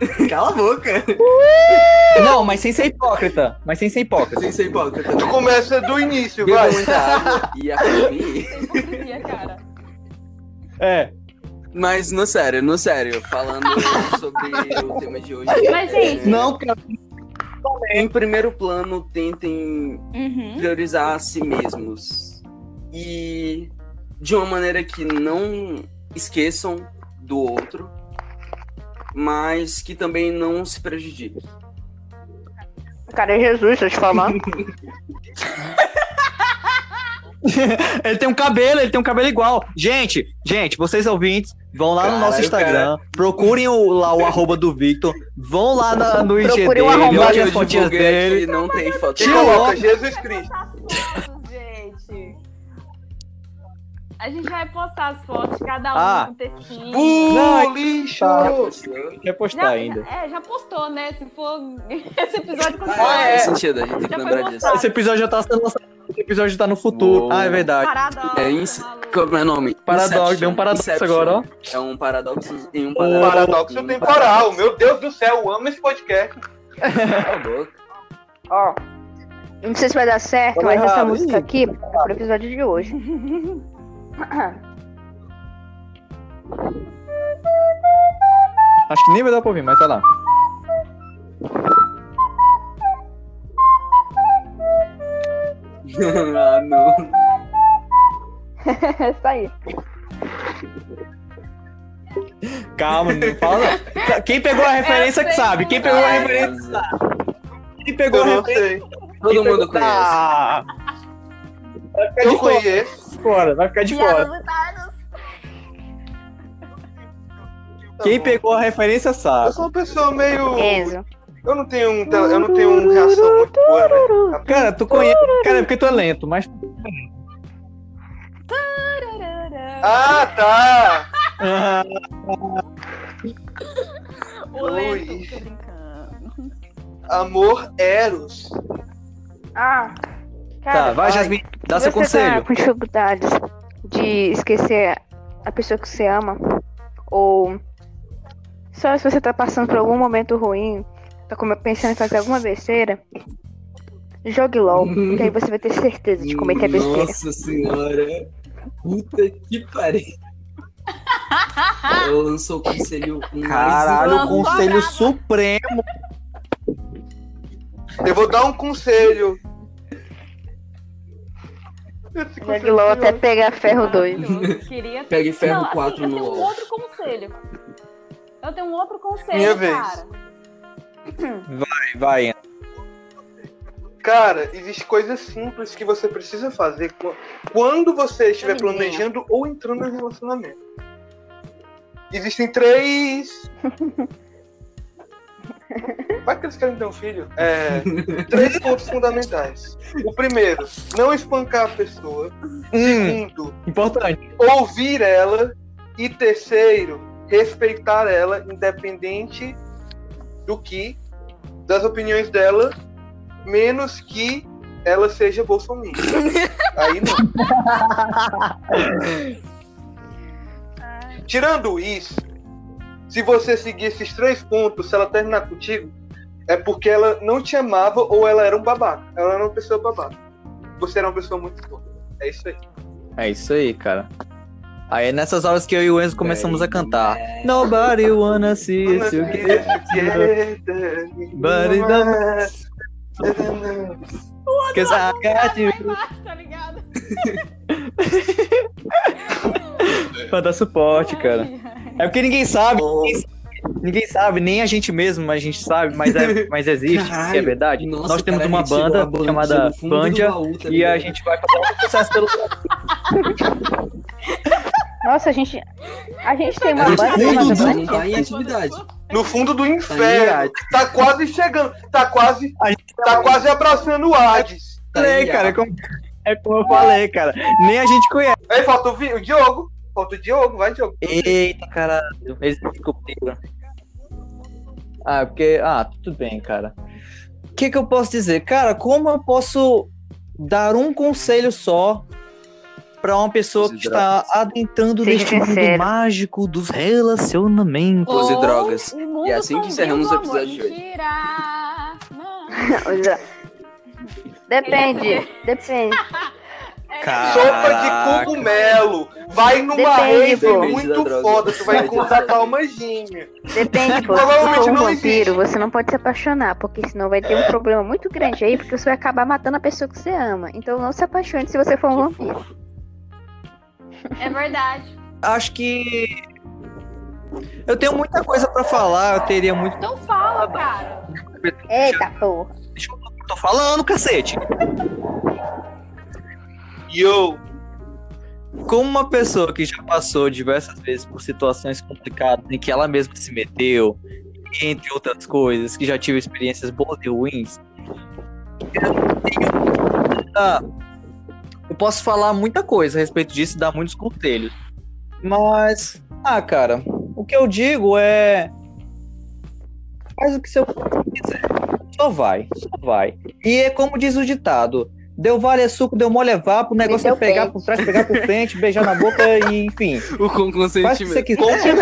Cala a boca! Não, mas sem ser hipócrita. Mas sem ser hipócrita. Sem ser hipócrita. Tu começa do início, vai. muita água e. Sem hipocrisia, cara. É. Mas no sério, no sério, falando sobre o tema de hoje. Mas, gente- Não, cara. Em primeiro plano, tentem Uhum. priorizar a si mesmos. E de uma maneira que não esqueçam do outro, mas que também não se prejudiquem. Cara, é Jesus, deixa eu te falar. Ele tem um cabelo, ele tem um cabelo igual. Gente, gente, vocês ouvintes, vão lá no nosso Caralho, Instagram, procurem o, lá o arroba do Victor, vão lá na- no IG Procurem dele, olhem as fotinhas dele. não tem foto. E logo. Jesus Cristo. As fotos, gente. A gente vai postar as fotos de cada um Ah. com textinho. Uh, lixo! Quer postar Já, ainda. é, já postou, né? Se for esse episódio quando Ah, é. Faz sentido, a gente tem que lembrar disso. Esse episódio já tá sendo lançado. Esse episódio tá no futuro. Oh. Ah, é verdade. paradoxo, É isso. Como é o nome? Paradoxo, deu um paradoxo Inception. agora, ó. É um paradoxo em um Um paradoxo. paradoxo Um temporal. Meu Deus do céu, eu amo esse podcast. Ó. Não sei se vai dar certo, mas essa errado, música ih. aqui é pro episódio de hoje. Acho que nem vai dar pra ouvir, mas vai lá. ah, não. É isso aí. Calma, não fala. Quem pegou a referência que sabe. Quem pegou a é. referência. Quem pegou Eu a referência. sei. Todo quem mundo pegou- conhece. Ah, vai ficar Eu de fora, conheço. fora, vai ficar de fora. Eternas. Quem pegou a referência Eu sabe. sou uma pessoa meio. Eu não tenho um, tele- eu não tenho uma reação muito boa, né? Cara, tu conhece. Cara, é porque tu é lento, mas. Ah, tá! Ah, O lento, Ui. tô brincando. Amor Eros. Ah. Tá, Cara, vai, Jasmine, dá seu você conselho. tá com dificuldades de esquecer a pessoa que você ama, ou só se você tá passando por algum momento ruim, tá pensando em fazer alguma besteira, jogue LOL, que aí você vai ter certeza de cometer besteira. Nossa senhora. Puta que pariu. Eu lançou o conselho Caralho, o a conselho supremo. Eu vou dar um conselho. LOL é até pegar ferro 2. Maravilhoso. Queria. Pegue ferro Não, 4 assim, no eu tenho um outro conselho. Eu tenho um outro conselho, Minha vez. cara. Vai, Cara, existe coisas simples que você precisa fazer qu- quando você estiver planejando ou entrando em relacionamento. Existem três. vai que eles querem ter um filho. É, três pontos fundamentais. O primeiro, não espancar a pessoa. Hum, Segundo, importante. ouvir ela. E terceiro, respeitar ela, independente do que, das opiniões dela, menos que ela seja bolsominion. Aí não. Tirando isso, se você seguir esses três pontos, se ela terminar contigo, é porque ela não te amava ou ela era um babaca. Ela era uma pessoa babaca. Você era uma pessoa muito boa. É isso aí. É isso aí, cara. Aí é nessas horas que eu e o Enzo começamos a cantar. Nobody wanna see you together. But it Cause I got you. tá ligado? Pra dar suporte, cara. É porque ninguém sabe. Ninguém sabe, ninguém sabe, nem a gente mesmo, a gente sabe, mas, é, mas existe, Caralho. que é verdade. Nossa, Nós temos cara, uma a banda a banda chamada baú, tá e a gente vai fazer um sucesso pelo Nossa, a gente. A gente tem A uma gente banda tem, chamada não Band. tá em atividade. No fundo do Tá inferno. Tá quase chegando. Tá quase. A gente Tá quase abraçando o Hades. Tá falei, em cara, arte. como- é como eu falei, cara. Nem a gente conhece. Aí falta o Diogo. Falta o Diogo, vai, Diogo. Eita, caralho. Eles descobriram. Ah, porque. Ah, tudo bem, cara. O que, que eu posso dizer? Cara, como eu posso dar um conselho só pra uma pessoa que está adentrando Seja neste mundo mágico dos relacionamentos? Ou drogas. E é assim que encerramos o episódio de hoje. Depende, depende. É. Sopa de cogumelo. Vai numa rave muito foda. Tu vai droga. palma gêmea. Depende, pô. Se Provavelmente for um não vampiro, existe. você não pode se apaixonar, porque senão vai ter um problema muito grande aí, porque você vai acabar matando a pessoa que você ama. Então não se apaixone se você for um vampiro. é verdade. Acho que. Eu tenho muita coisa pra falar, eu teria muito. Então fala, cara. Eita porra. Eu tô falando, cacete. Yo. Como uma pessoa que já passou diversas vezes por situações complicadas em que ela mesma se meteu, entre outras coisas, que já tive experiências boas e ruins, eu tenho Eu posso falar muita coisa a respeito disso e dar muitos conselhos. Mas, ah, cara, o que eu digo é. Faz o que seu quiser. Só vai, só vai. E é como diz o ditado: deu vale é suco, deu mole é vapo, o negócio é pegar pente. por trás, pegar por frente, beijar na boca e, enfim. O com Faz o que você consentimento. Com quiser.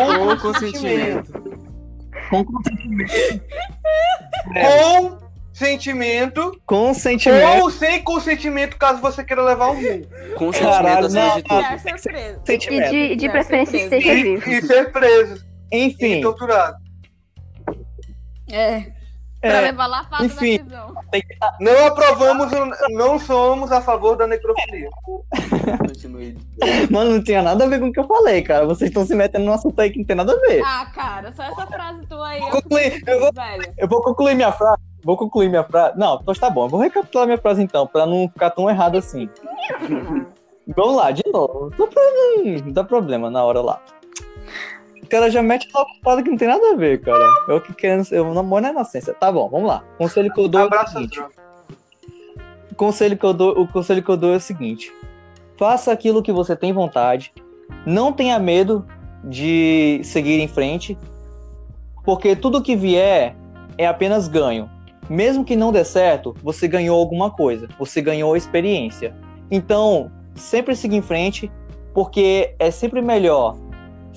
Amor. consentimento. Com consentimento. Com consentimento. Com sentimento. Com sentimento. Ou sem consentimento, caso você queira levar um mundo. Consentimento Caralho, acima não, de tudo. Quer surpresa. E sentimento. de, de É, preferência certeza. esteja E, vivo. e ser preso. E Enfim, torturado. É. Pra é, levar lapada enfim. na prisão. Não aprovamos, não somos a favor da necrofilia. Continue. mano, não tinha nada a ver com o que eu falei, cara. Vocês estão se metendo num assunto aí que não tem nada a ver. Ah, cara, só essa frase tua aí. Vou Eu concluir, eu vou- velho. Eu vou concluir minha frase. Vou concluir minha frase. Não, então tá bom. Eu vou recapitular minha frase então, pra não ficar tão errado assim. Vamos lá, de novo. Não dar problema na hora lá. O cara já mete uma parada que não tem nada a ver, cara. Eu que querendo. Eu namoro na inocência. Tá bom, vamos lá. Conselho que eu dou é o Abraço, seguinte. O conselho que eu dou, o conselho que eu dou é o seguinte: faça aquilo que você tem vontade, não tenha medo de seguir em frente, porque tudo que vier é apenas ganho. Mesmo que não dê certo, você ganhou alguma coisa, você ganhou experiência. Então, sempre siga em frente, porque é sempre melhor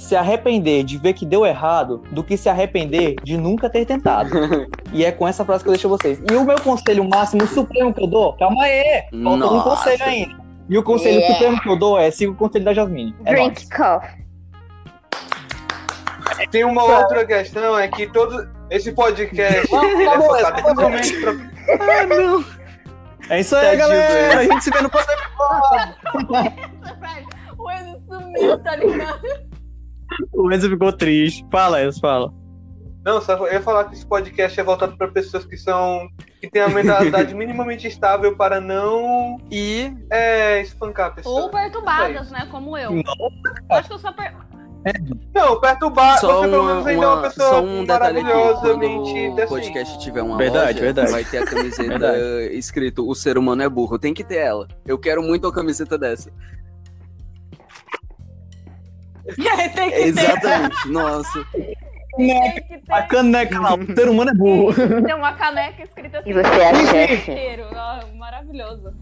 se arrepender de ver que deu errado do que se arrepender de nunca ter tentado. e é com essa frase que eu deixo vocês. E o meu conselho máximo, supremo que eu dou, calma aí, falta um conselho ainda. E o conselho Yeah. supremo que eu dou é siga o conselho da Jasmine. É nóis. Drink coffee. Tem uma outra questão, é que todo esse podcast ele é Tá focado tá pra Ah, não. É isso aí, Tadinho galera. A gente se vê no próximo. Velho, O Enzo sumiu, tá ligado? O Enzo ficou triste. Fala, Enzo, fala. Não, só eu ia falar que esse podcast é voltado para pessoas que são que têm a mentalidade minimamente estável para não E é, espancar a pessoa. Ou perturbadas, né? Como eu. Não. Eu acho que eu sou per... Não, perturbar, Só você pelo uma- menos ainda é uma- uma pessoa só um detalhe aqui, maravilhosamente quando o podcast tiver uma Verdade, loja, verdade. vai ter a camiseta escrito O ser humano é burro. Tem que ter ela. Eu quero muito uma camiseta dessa. tem que Exatamente. Nossa. ter, tem que ter. A caneca lá, o ser humano é burro. Tem uma caneca escrita assim. E você é a chefe. inteiro. Ó, maravilhoso.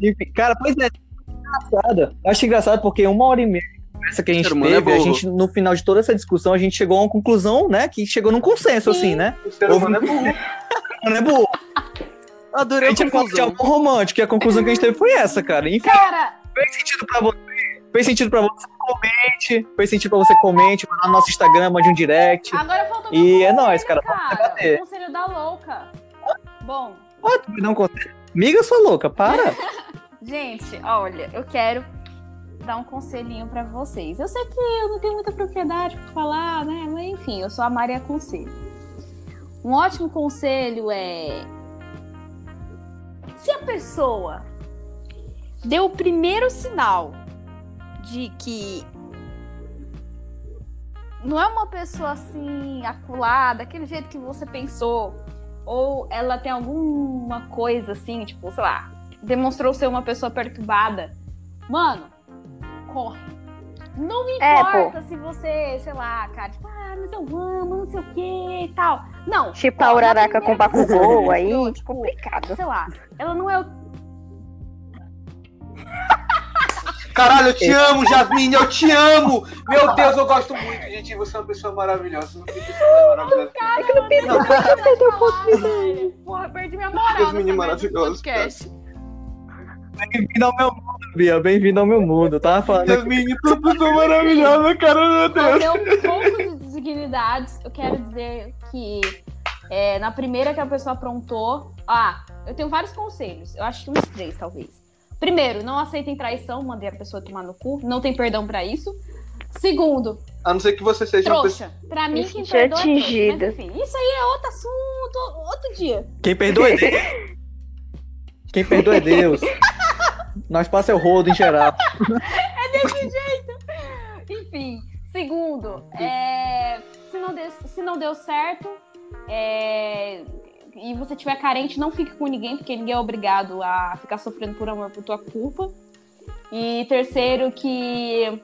Enfim, cara, pois é, engraçado. Eu acho engraçado porque uma hora e meia essa que a gente é teve, a burro. gente, no final de toda essa discussão, a gente chegou a uma conclusão, né? Que chegou num consenso, Sim. assim, né? O ser humano é burro. Não é burro. A Adorei a gente falou de conclusão. amor romântico e a conclusão que a gente teve foi essa, cara. Enfim, Cara, fez sentido pra você. Fez sentido pra você, comente. Fez sentido pra você, comente. Vai lá no nosso Instagram, mande um direct. agora faltou E meu é conselho, nóis, cara. Cara. O conselho da louca. Bom, Ah, tu me dá um conselho. Miga, sua louca, para. gente, olha, eu quero dar um conselhinho pra vocês. Eu sei que eu não tenho muita propriedade pra falar, né? Mas enfim, eu sou a Maria Conselho. Um ótimo conselho é se a pessoa deu o primeiro sinal de que não é uma pessoa assim, aculada, daquele jeito que você pensou, ou ela tem alguma coisa assim, tipo, sei lá, demonstrou ser uma pessoa perturbada, mano, corre. Não me É, importa se você, sei lá, cara, tipo, ah, mas eu amo, não sei o que e tal. Não. tipo a Uraraca com Bakugou aí, tipo, complicado. sei lá, ela não é o Caralho, eu te amo, Jasmine, eu te amo! Meu Deus, eu gosto muito, gente. Você é uma pessoa maravilhosa. Não tem pessoa mais maravilhosa. Cara, eu não tenho nada pra falar, Porra, perdi minha moral Jasmine maravilhosa. Bem-vindo ao meu mundo, Bia. Bem-vindo ao meu mundo. Eu tava falando. Jasmine, tu é uma pessoa maravilhosa, cara, meu Deus. Deu um pouco de dignidades. Eu quero dizer que é, na primeira que a pessoa aprontou. Ah, eu tenho vários conselhos. Eu acho que uns três, talvez. Primeiro, não aceitem traição, mandei a pessoa tomar no cu. Não tem perdão pra isso. Segundo, A não ser que você seja uma pessoa. trouxa. Pra mim, quem senti perdoa é trouxa. atingida. Mas enfim, isso aí é outro assunto, outro dia. Quem perdoa é Deus. Quem perdoa é Deus. Nós passa é o rodo em geral. Enfim, segundo, é, se, não deu, se não deu certo é, e você tiver carente, não fique com ninguém, porque ninguém é obrigado a ficar sofrendo por amor por tua culpa. E terceiro, que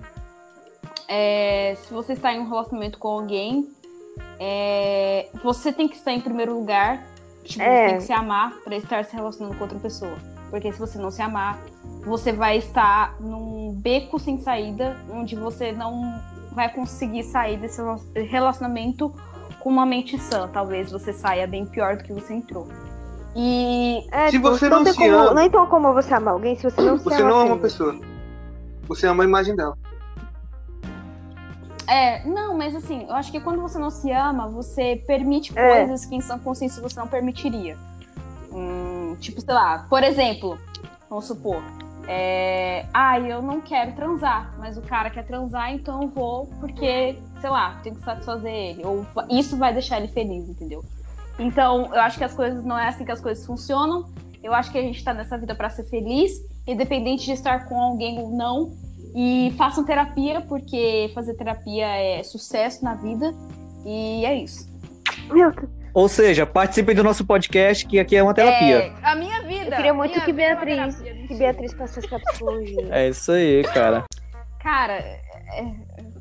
é, se você está em um relacionamento com alguém, é, você tem que estar em primeiro lugar. Tipo, É. Você tem que se amar para estar se relacionando com outra pessoa. Porque se você não se amar, você vai estar num beco sem saída, onde você não vai conseguir sair desse relacionamento com uma mente sã. Talvez você saia bem pior do que você entrou. E É, Se tipo, você não se como, ama- não tem como você amar alguém se você não se Você ama não ama a primeiro. pessoa. Você ama a imagem dela. é, não, mas assim, eu acho que quando você não se ama, você permite É. coisas que em sã consciência você não permitiria. Hum, tipo, sei lá, por exemplo, vamos supor, é, ah, eu não quero transar, mas o cara quer transar, então eu vou porque, sei lá, tem que satisfazer ele. Ou isso vai deixar ele feliz, entendeu? Então, eu acho que as coisas não é assim que as coisas funcionam. Eu acho que a gente tá nessa vida pra ser feliz, independente de estar com alguém ou não. E façam terapia, porque fazer terapia é sucesso na vida. E é isso. Ou seja, participem do nosso podcast, que aqui é uma terapia. É, a minha vida. Eu queria muito que é Beatriz, terapia, que. Beatriz passasse pra psicologia. É isso aí, cara. Cara, é-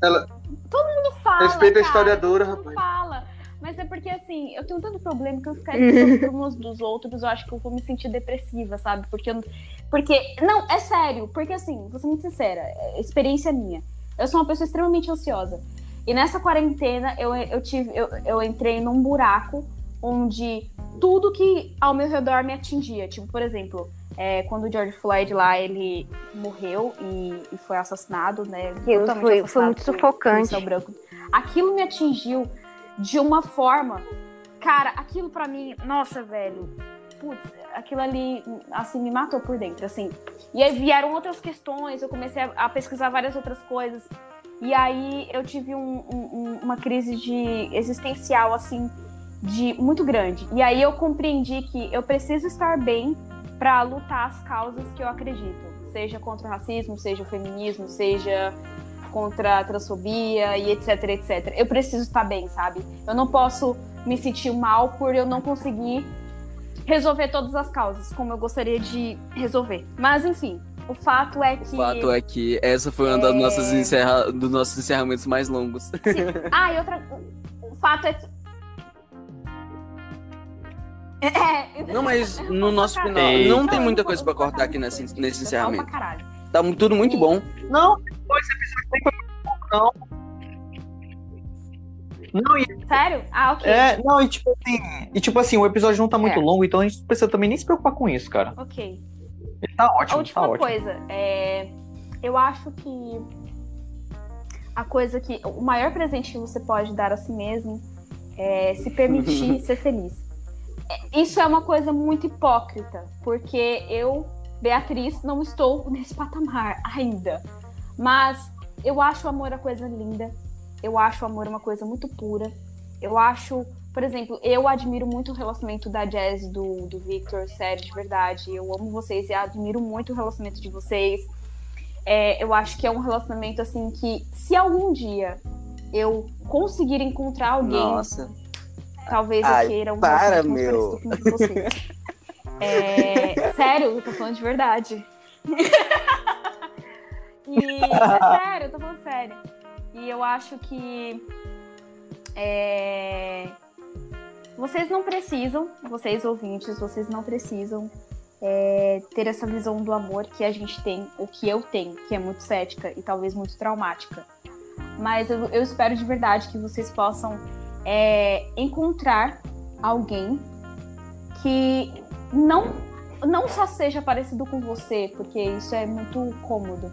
Ela todo mundo fala. respeita a historiadora, todo mundo rapaz. fala. Mas é porque assim, eu tenho tanto problema que eu ficar escutando uns dos outros, eu acho que eu vou me sentir depressiva, sabe? Porque eu não. Porque. Não, é sério, porque assim, vou ser muito sincera, é experiência minha. Eu sou uma pessoa extremamente ansiosa. E nessa quarentena eu, eu tive. Eu, eu entrei num buraco onde tudo que ao meu redor me atingia. Tipo, por exemplo, é, quando o George Floyd lá, ele morreu e, e foi assassinado, né? Foi- foi assassinado muito por sufocante. Aquilo me atingiu de uma forma. Cara, aquilo pra mim, nossa, velho. Putz, aquilo ali, assim, me matou por dentro, assim. E aí vieram outras questões, eu comecei a, a pesquisar várias outras coisas. E aí eu tive um- um- uma crise de existencial, assim, de muito grande. E aí eu compreendi que eu preciso estar bem pra lutar as causas que eu acredito. Seja contra o racismo, seja o feminismo, seja contra a transfobia e etc, etc. Eu preciso estar bem, sabe? Eu não posso me sentir mal por eu não conseguir resolver todas as causas como eu gostaria de resolver. Mas enfim, o fato é que O fato é que essa foi uma das É. nossas encerra... dos nossos encerramentos mais longos. Sim. Ah, e outra. O fato é que. É, Não, mas no nosso final caralho. não tem muita coisa pra cortar aqui nesse, nesse pra encerramento. Tá tudo muito bom. Não, esse episódio nem foi muito bom, não. Não, e, Sério? Ah, ok. É, não, e tipo assim, e tipo assim, o episódio não tá muito É. longo, então a gente não precisa também nem se preocupar com isso, cara. Ok. Ele tá A ótimo, última tá ótimo. coisa, é, eu acho que a coisa que. O maior presente que você pode dar a si mesmo é se permitir ser feliz. Isso é uma coisa muito hipócrita, porque eu, Beatriz, não estou nesse patamar ainda. Mas eu acho o amor a coisa linda. Eu acho o amor uma coisa muito pura. Eu acho, por exemplo, eu admiro muito o relacionamento da Jazz do, do Victor, sério, de verdade. Eu amo vocês e admiro muito o relacionamento de vocês. É, eu acho que é um relacionamento assim que, se algum dia eu conseguir encontrar alguém, Nossa. Talvez Ai, eu queira um para, vocês. É, sério, eu tô falando de verdade. e é sério, eu tô falando sério. E eu acho que é, vocês não precisam, vocês ouvintes, vocês não precisam é, ter essa visão do amor que a gente tem, ou que eu tenho, que é muito cética e talvez muito traumática. Mas eu, eu espero de verdade que vocês possam é, encontrar alguém que não, não só seja parecido com você, porque isso é muito cômodo,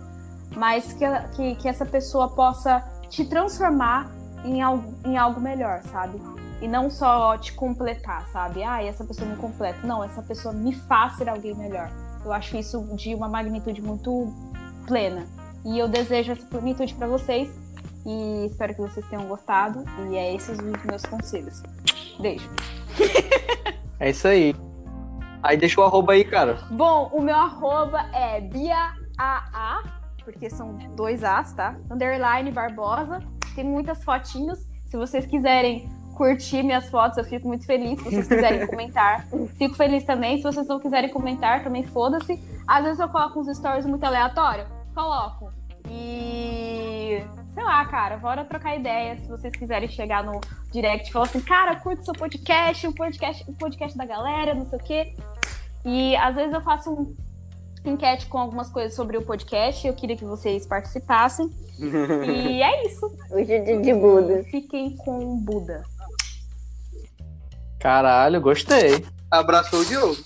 mas que, que, que essa pessoa possa te transformar em algo, em algo melhor, sabe? E não só te completar, sabe? Ah, essa pessoa me completa. Não, essa pessoa me faz ser alguém melhor. Eu acho isso de uma magnitude muito plena. E eu desejo essa plenitude para vocês. E espero que vocês tenham gostado. E é esses os meus conselhos. Beijo. É isso aí. Aí deixa o arroba aí, cara. Bom, o meu arroba é BiaAA, porque são dois As, tá? Underline Barbosa. Tem muitas fotinhos. Se vocês quiserem curtir minhas fotos, eu fico muito feliz. Se vocês quiserem comentar, fico feliz também. Se vocês não quiserem comentar, também foda-se. Às vezes eu coloco uns stories muito aleatórios. Coloco. E. Sei lá, cara, bora trocar ideia. Se vocês quiserem chegar no direct e falar assim, cara, curte seu podcast, o podcast, o podcast da galera, não sei o quê. E às vezes eu faço um enquete com algumas coisas sobre o podcast. Eu queria que vocês participassem. E é isso. Hoje é dia de Buda. Fiquem com o Buda. Caralho, gostei. abraçou o Diogo.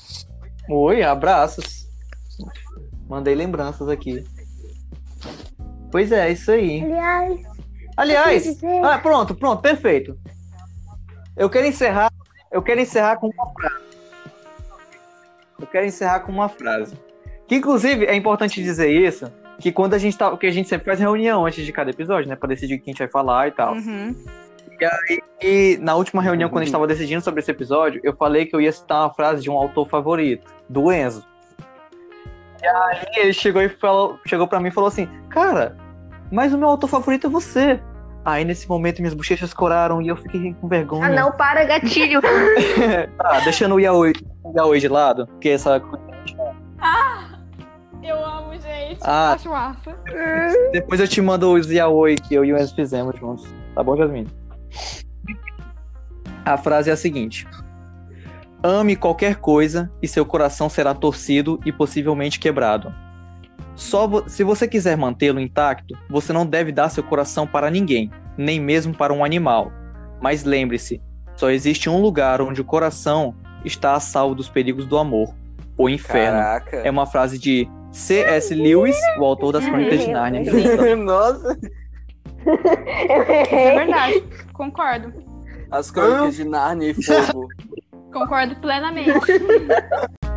Oi, abraços. Mandei lembranças aqui. Pois é, isso aí. Aliás, Aliás, ah, pronto, pronto, perfeito. Eu quero encerrar, eu quero encerrar com uma frase. Eu quero encerrar com uma frase. Que inclusive é importante dizer isso, que quando a gente tá, que a gente sempre faz reunião antes de cada episódio, né, Pra decidir o que a gente vai falar e tal. Uhum. E na última reunião, quando a gente tava decidindo sobre esse episódio, eu falei que eu ia citar uma frase de um autor favorito, do Enzo. E aí ele chegou e falou, chegou para mim e falou assim: "Cara, mas o meu autor favorito é você". Aí nesse momento minhas bochechas coraram e eu fiquei com vergonha. Ah, não, para, gatilho. Tá, deixando o yaoi, o yaoi de lado, porque essa Eu amo, gente. Ah. Acho massa. depois eu te mando os yaoi que eu e o Enzo fizemos juntos. Tá bom, Jasmine? A frase é a seguinte: Ame qualquer coisa e seu coração será torcido e possivelmente quebrado. Só vo- se você quiser mantê-lo intacto, você não deve dar seu coração para ninguém, nem mesmo para um animal. Mas lembre-se, só existe um lugar onde o coração está a salvo dos perigos do amor, o inferno. Caraca. É uma frase de C.S. Lewis, o autor das Crônicas de Nárnia. Nossa, Isso é verdade. Concordo. as crônicas de Narnia e Fogo. Concordo plenamente.